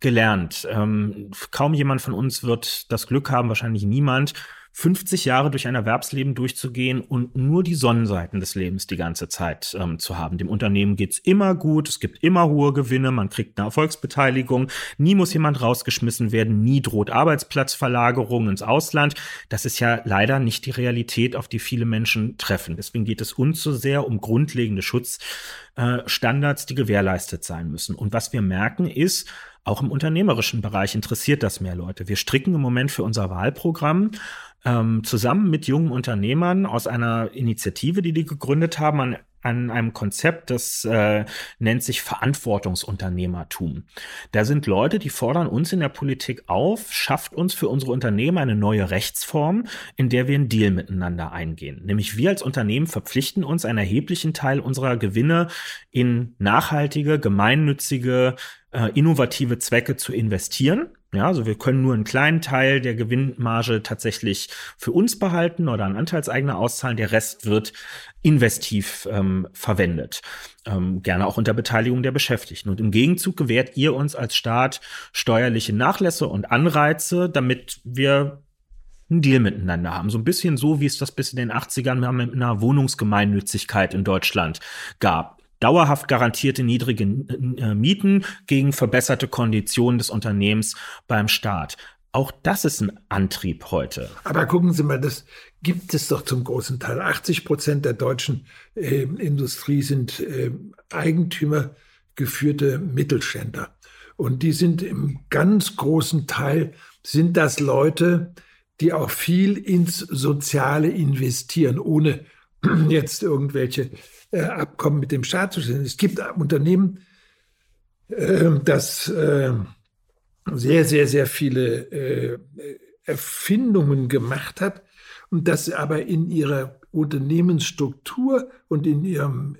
Speaker 5: gelernt. Ähm, kaum jemand von uns wird das Glück haben, wahrscheinlich niemand, 50 Jahre durch ein Erwerbsleben durchzugehen und nur die Sonnenseiten des Lebens die ganze Zeit ähm, zu haben. Dem Unternehmen geht's immer gut, es gibt immer hohe Gewinne, man kriegt eine Erfolgsbeteiligung, nie muss jemand rausgeschmissen werden, nie droht Arbeitsplatzverlagerung ins Ausland. Das ist ja leider nicht die Realität, auf die viele Menschen treffen. Deswegen geht es uns so sehr um grundlegende Schutzstandards, die gewährleistet sein müssen. Und was wir merken ist, auch im unternehmerischen Bereich interessiert das mehr Leute. Wir stricken im Moment für unser Wahlprogramm ähm, zusammen mit jungen Unternehmern aus einer Initiative, die die gegründet haben, an an einem Konzept, das äh, nennt sich Verantwortungsunternehmertum. Da sind Leute, die fordern uns in der Politik auf, schafft uns für unsere Unternehmen eine neue Rechtsform, in der wir einen Deal miteinander eingehen. Nämlich wir als Unternehmen verpflichten uns, einen erheblichen Teil unserer Gewinne in nachhaltige, gemeinnützige, äh, innovative Zwecke zu investieren. Ja, also wir können nur einen kleinen Teil der Gewinnmarge tatsächlich für uns behalten oder an Anteilseigner auszahlen. Der Rest wird investiv ähm, verwendet. Ähm, gerne auch unter Beteiligung der Beschäftigten. Und im Gegenzug gewährt ihr uns als Staat steuerliche Nachlässe und Anreize, damit wir einen Deal miteinander haben. So ein bisschen so, wie es das bis in den 80ern mit einer Wohnungsgemeinnützigkeit in Deutschland gab dauerhaft garantierte niedrige äh, Mieten gegen verbesserte Konditionen des Unternehmens beim Staat. Auch das ist ein Antrieb heute.
Speaker 4: Aber gucken Sie mal, das gibt es doch zum großen Teil. 80 Prozent der deutschen äh, Industrie sind äh, Eigentümer geführte Mittelständler. Und die sind im ganz großen Teil, sind das Leute, die auch viel ins Soziale investieren, ohne jetzt irgendwelche äh, Abkommen mit dem Staat zu stellen. Es gibt Unternehmen, äh, das äh, sehr, sehr, sehr viele Erfindungen gemacht hat und das aber in ihrer Unternehmensstruktur und in ihrem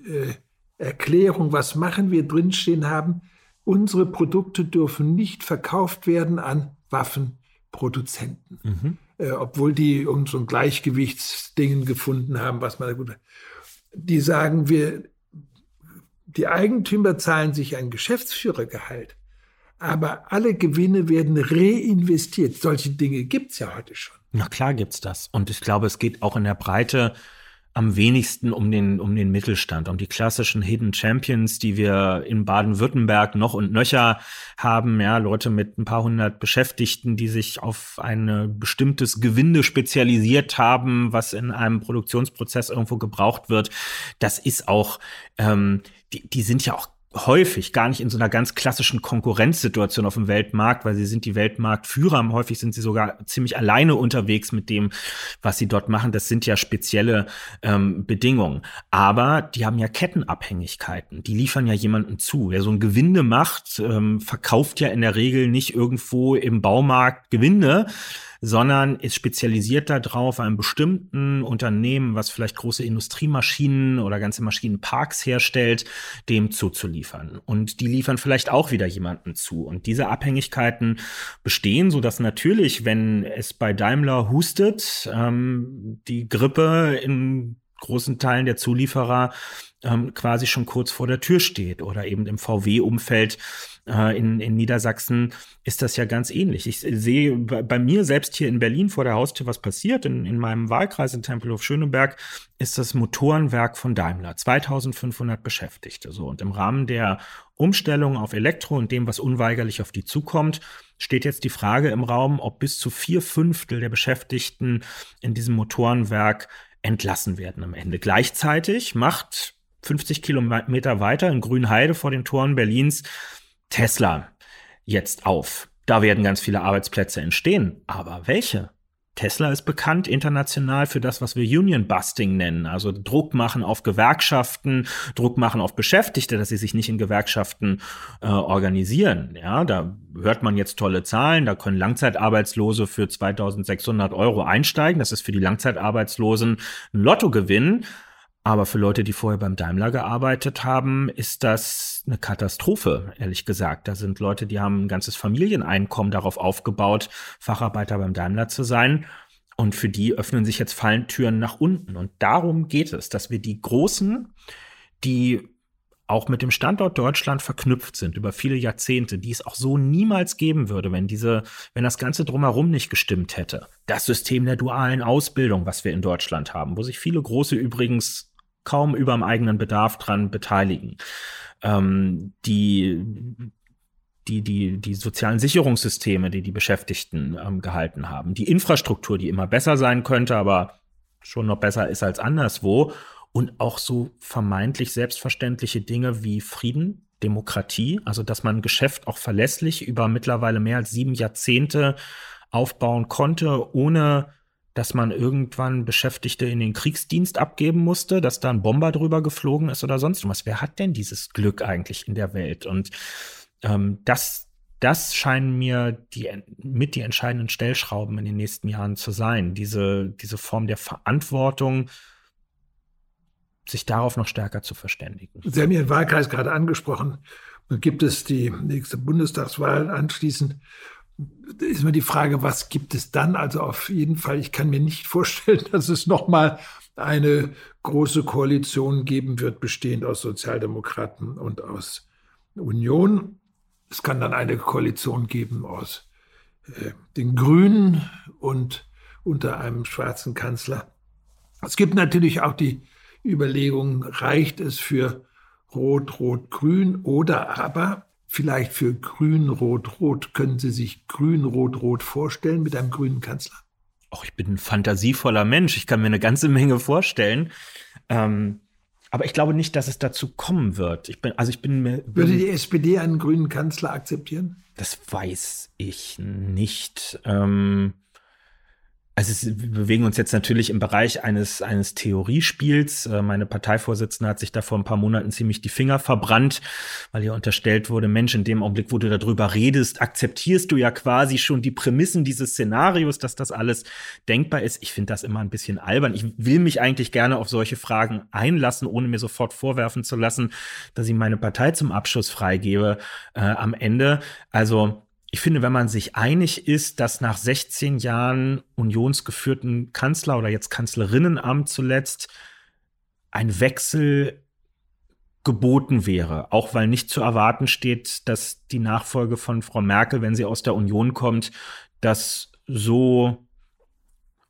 Speaker 4: Erklärung, was machen wir drinstehen haben, unsere Produkte dürfen nicht verkauft werden an Waffenproduzenten. Mhm. Äh, obwohl die irgend so ein Gleichgewichtsdingen gefunden haben, was man gut die sagen, wir, die Eigentümer zahlen sich ein Geschäftsführergehalt, aber alle Gewinne werden reinvestiert. Solche Dinge gibt es ja heute schon.
Speaker 5: Na klar gibt's das. Und ich glaube, es geht auch in der Breite am wenigsten um den, um den Mittelstand, um die klassischen Hidden Champions, die wir in Baden-Württemberg noch und nöcher haben. Ja, Leute mit ein paar hundert Beschäftigten, die sich auf ein bestimmtes Gewinde spezialisiert haben, was in einem Produktionsprozess irgendwo gebraucht wird. Das ist auch, ähm, die, die sind ja auch häufig gar nicht in so einer ganz klassischen Konkurrenzsituation auf dem Weltmarkt, weil sie sind die Weltmarktführer. Häufig sind sie sogar ziemlich alleine unterwegs mit dem, was sie dort machen. Das sind ja spezielle ähm, Bedingungen. Aber die haben ja Kettenabhängigkeiten. Die liefern ja jemanden zu. Wer so ein Gewinde macht, ähm, verkauft ja in der Regel nicht irgendwo im Baumarkt Gewinde, sondern ist spezialisiert darauf, einem bestimmten Unternehmen, was vielleicht große Industriemaschinen oder ganze Maschinenparks herstellt, dem zuzuliefern. Und die liefern vielleicht auch wieder jemanden zu. Und diese Abhängigkeiten bestehen, so dass natürlich, wenn es bei Daimler hustet, ähm, die Grippe in großen Teilen der Zulieferer ähm, quasi schon kurz vor der Tür steht oder eben im VW-Umfeld äh, in, in Niedersachsen ist das ja ganz ähnlich. Ich sehe bei, bei, mir selbst hier in Berlin vor der Haustür, was passiert. In, in meinem Wahlkreis in Tempelhof Schöneberg ist das Motorenwerk von Daimler, 2500 Beschäftigte. So und im Rahmen der Umstellung auf Elektro und dem, was unweigerlich auf die zukommt, steht jetzt die Frage im Raum, ob bis zu vier Fünftel der Beschäftigten in diesem Motorenwerk entlassen werden am Ende. Gleichzeitig macht 50 Kilometer weiter in Grünheide vor den Toren Berlins Tesla jetzt auf. Da werden ganz viele Arbeitsplätze entstehen. Aber welche? Tesla ist bekannt international für das, was wir Union Busting nennen, also Druck machen auf Gewerkschaften, Druck machen auf Beschäftigte, dass sie sich nicht in Gewerkschaften äh, organisieren. Ja, da hört man jetzt tolle Zahlen, da können Langzeitarbeitslose für 2600 Euro einsteigen. Das ist für die Langzeitarbeitslosen ein Lottogewinn. Aber für Leute, die vorher beim Daimler gearbeitet haben, ist das eine Katastrophe, ehrlich gesagt. Da sind Leute, die haben ein ganzes Familieneinkommen darauf aufgebaut, Facharbeiter beim Daimler zu sein. Und für die öffnen sich jetzt Fallentüren nach unten. Und darum geht es, dass wir die Großen, die auch mit dem Standort Deutschland verknüpft sind über viele Jahrzehnte, die es auch so niemals geben würde, wenn diese, wenn das Ganze drumherum nicht gestimmt hätte. Das System der dualen Ausbildung, was wir in Deutschland haben, wo sich viele große übrigens kaum über dem eigenen Bedarf dran beteiligen. Ähm, die die, die, die sozialen Sicherungssysteme, die die Beschäftigten ähm, gehalten haben, die Infrastruktur, die immer besser sein könnte, aber schon noch besser ist als anderswo und auch so vermeintlich selbstverständliche Dinge wie Frieden, Demokratie, also dass man ein Geschäft auch verlässlich über mittlerweile mehr als sieben Jahrzehnte aufbauen konnte, ohne dass man irgendwann Beschäftigte in den Kriegsdienst abgeben musste, dass da ein Bomber drüber geflogen ist oder sonst was. Wer hat denn dieses Glück eigentlich in der Welt? Und ähm, das, das scheinen mir die, mit die entscheidenden Stellschrauben in den nächsten Jahren zu sein. Diese, diese Form der Verantwortung, sich darauf noch stärker zu verständigen.
Speaker 4: Sie haben Ihren Wahlkreis gerade angesprochen. Gibt es die nächste Bundestagswahl anschließend. Ist mir die Frage, was gibt es dann? Also auf jeden Fall, ich kann mir nicht vorstellen, dass es nochmal eine große Koalition geben wird, bestehend aus Sozialdemokraten und aus Union. Es kann dann eine Koalition geben aus äh, den Grünen und unter einem schwarzen Kanzler. Es gibt natürlich auch die Überlegung, reicht es für Rot, Rot, Grün oder aber vielleicht für Grün, Rot, Rot. Können Sie sich Grün, Rot, Rot vorstellen mit einem grünen Kanzler?
Speaker 5: Ach, ich bin ein fantasievoller Mensch. Ich kann mir eine ganze Menge vorstellen. Ähm, aber ich glaube nicht, dass es dazu kommen wird. Ich bin, also ich bin mir.
Speaker 4: Würde die SPD einen grünen Kanzler akzeptieren?
Speaker 5: Das weiß ich nicht. Ähm, also es, wir bewegen uns jetzt natürlich im Bereich eines, eines Theoriespiels. Äh, meine Parteivorsitzende hat sich da vor ein paar Monaten ziemlich die Finger verbrannt, weil ihr unterstellt wurde, Mensch, in dem Augenblick, wo du darüber redest, akzeptierst du ja quasi schon die Prämissen dieses Szenarios, dass das alles denkbar ist. Ich finde das immer ein bisschen albern. Ich will mich eigentlich gerne auf solche Fragen einlassen, ohne mir sofort vorwerfen zu lassen, dass ich meine Partei zum Abschuss freigebe äh, am Ende. Also ich finde, wenn man sich einig ist, dass nach 16 Jahren unionsgeführten Kanzler oder jetzt Kanzlerinnenamt zuletzt ein Wechsel geboten wäre, auch weil nicht zu erwarten steht, dass die Nachfolge von Frau Merkel, wenn sie aus der Union kommt, das so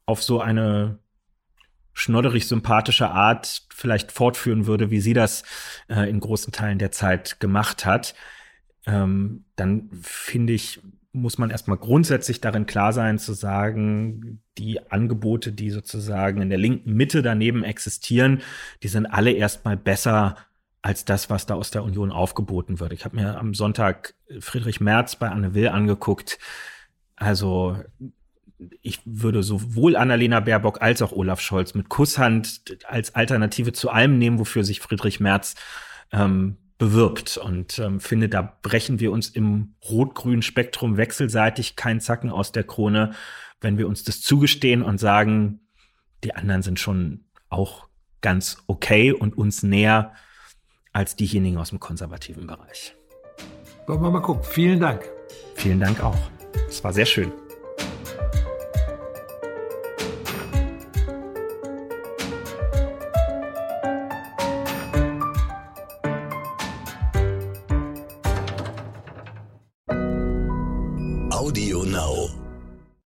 Speaker 5: auf so eine schnodderig sympathische Art vielleicht fortführen würde, wie sie das äh, in großen Teilen der Zeit gemacht hat ähm, dann finde ich, muss man erstmal grundsätzlich darin klar sein, zu sagen, die Angebote, die sozusagen in der linken Mitte daneben existieren, die sind alle erstmal besser als das, was da aus der Union aufgeboten wird. Ich habe mir am Sonntag Friedrich Merz bei Anne Will angeguckt. Also ich würde sowohl Annalena Baerbock als auch Olaf Scholz mit Kusshand als Alternative zu allem nehmen, wofür sich Friedrich Merz ähm, bewirbt und ähm, finde, da brechen wir uns im rot-grünen Spektrum wechselseitig keinen Zacken aus der Krone, wenn wir uns das zugestehen und sagen, die anderen sind schon auch ganz okay und uns näher als diejenigen aus dem konservativen Bereich.
Speaker 4: Wollen wir mal gucken. Vielen Dank.
Speaker 5: Vielen Dank auch. Es war sehr schön.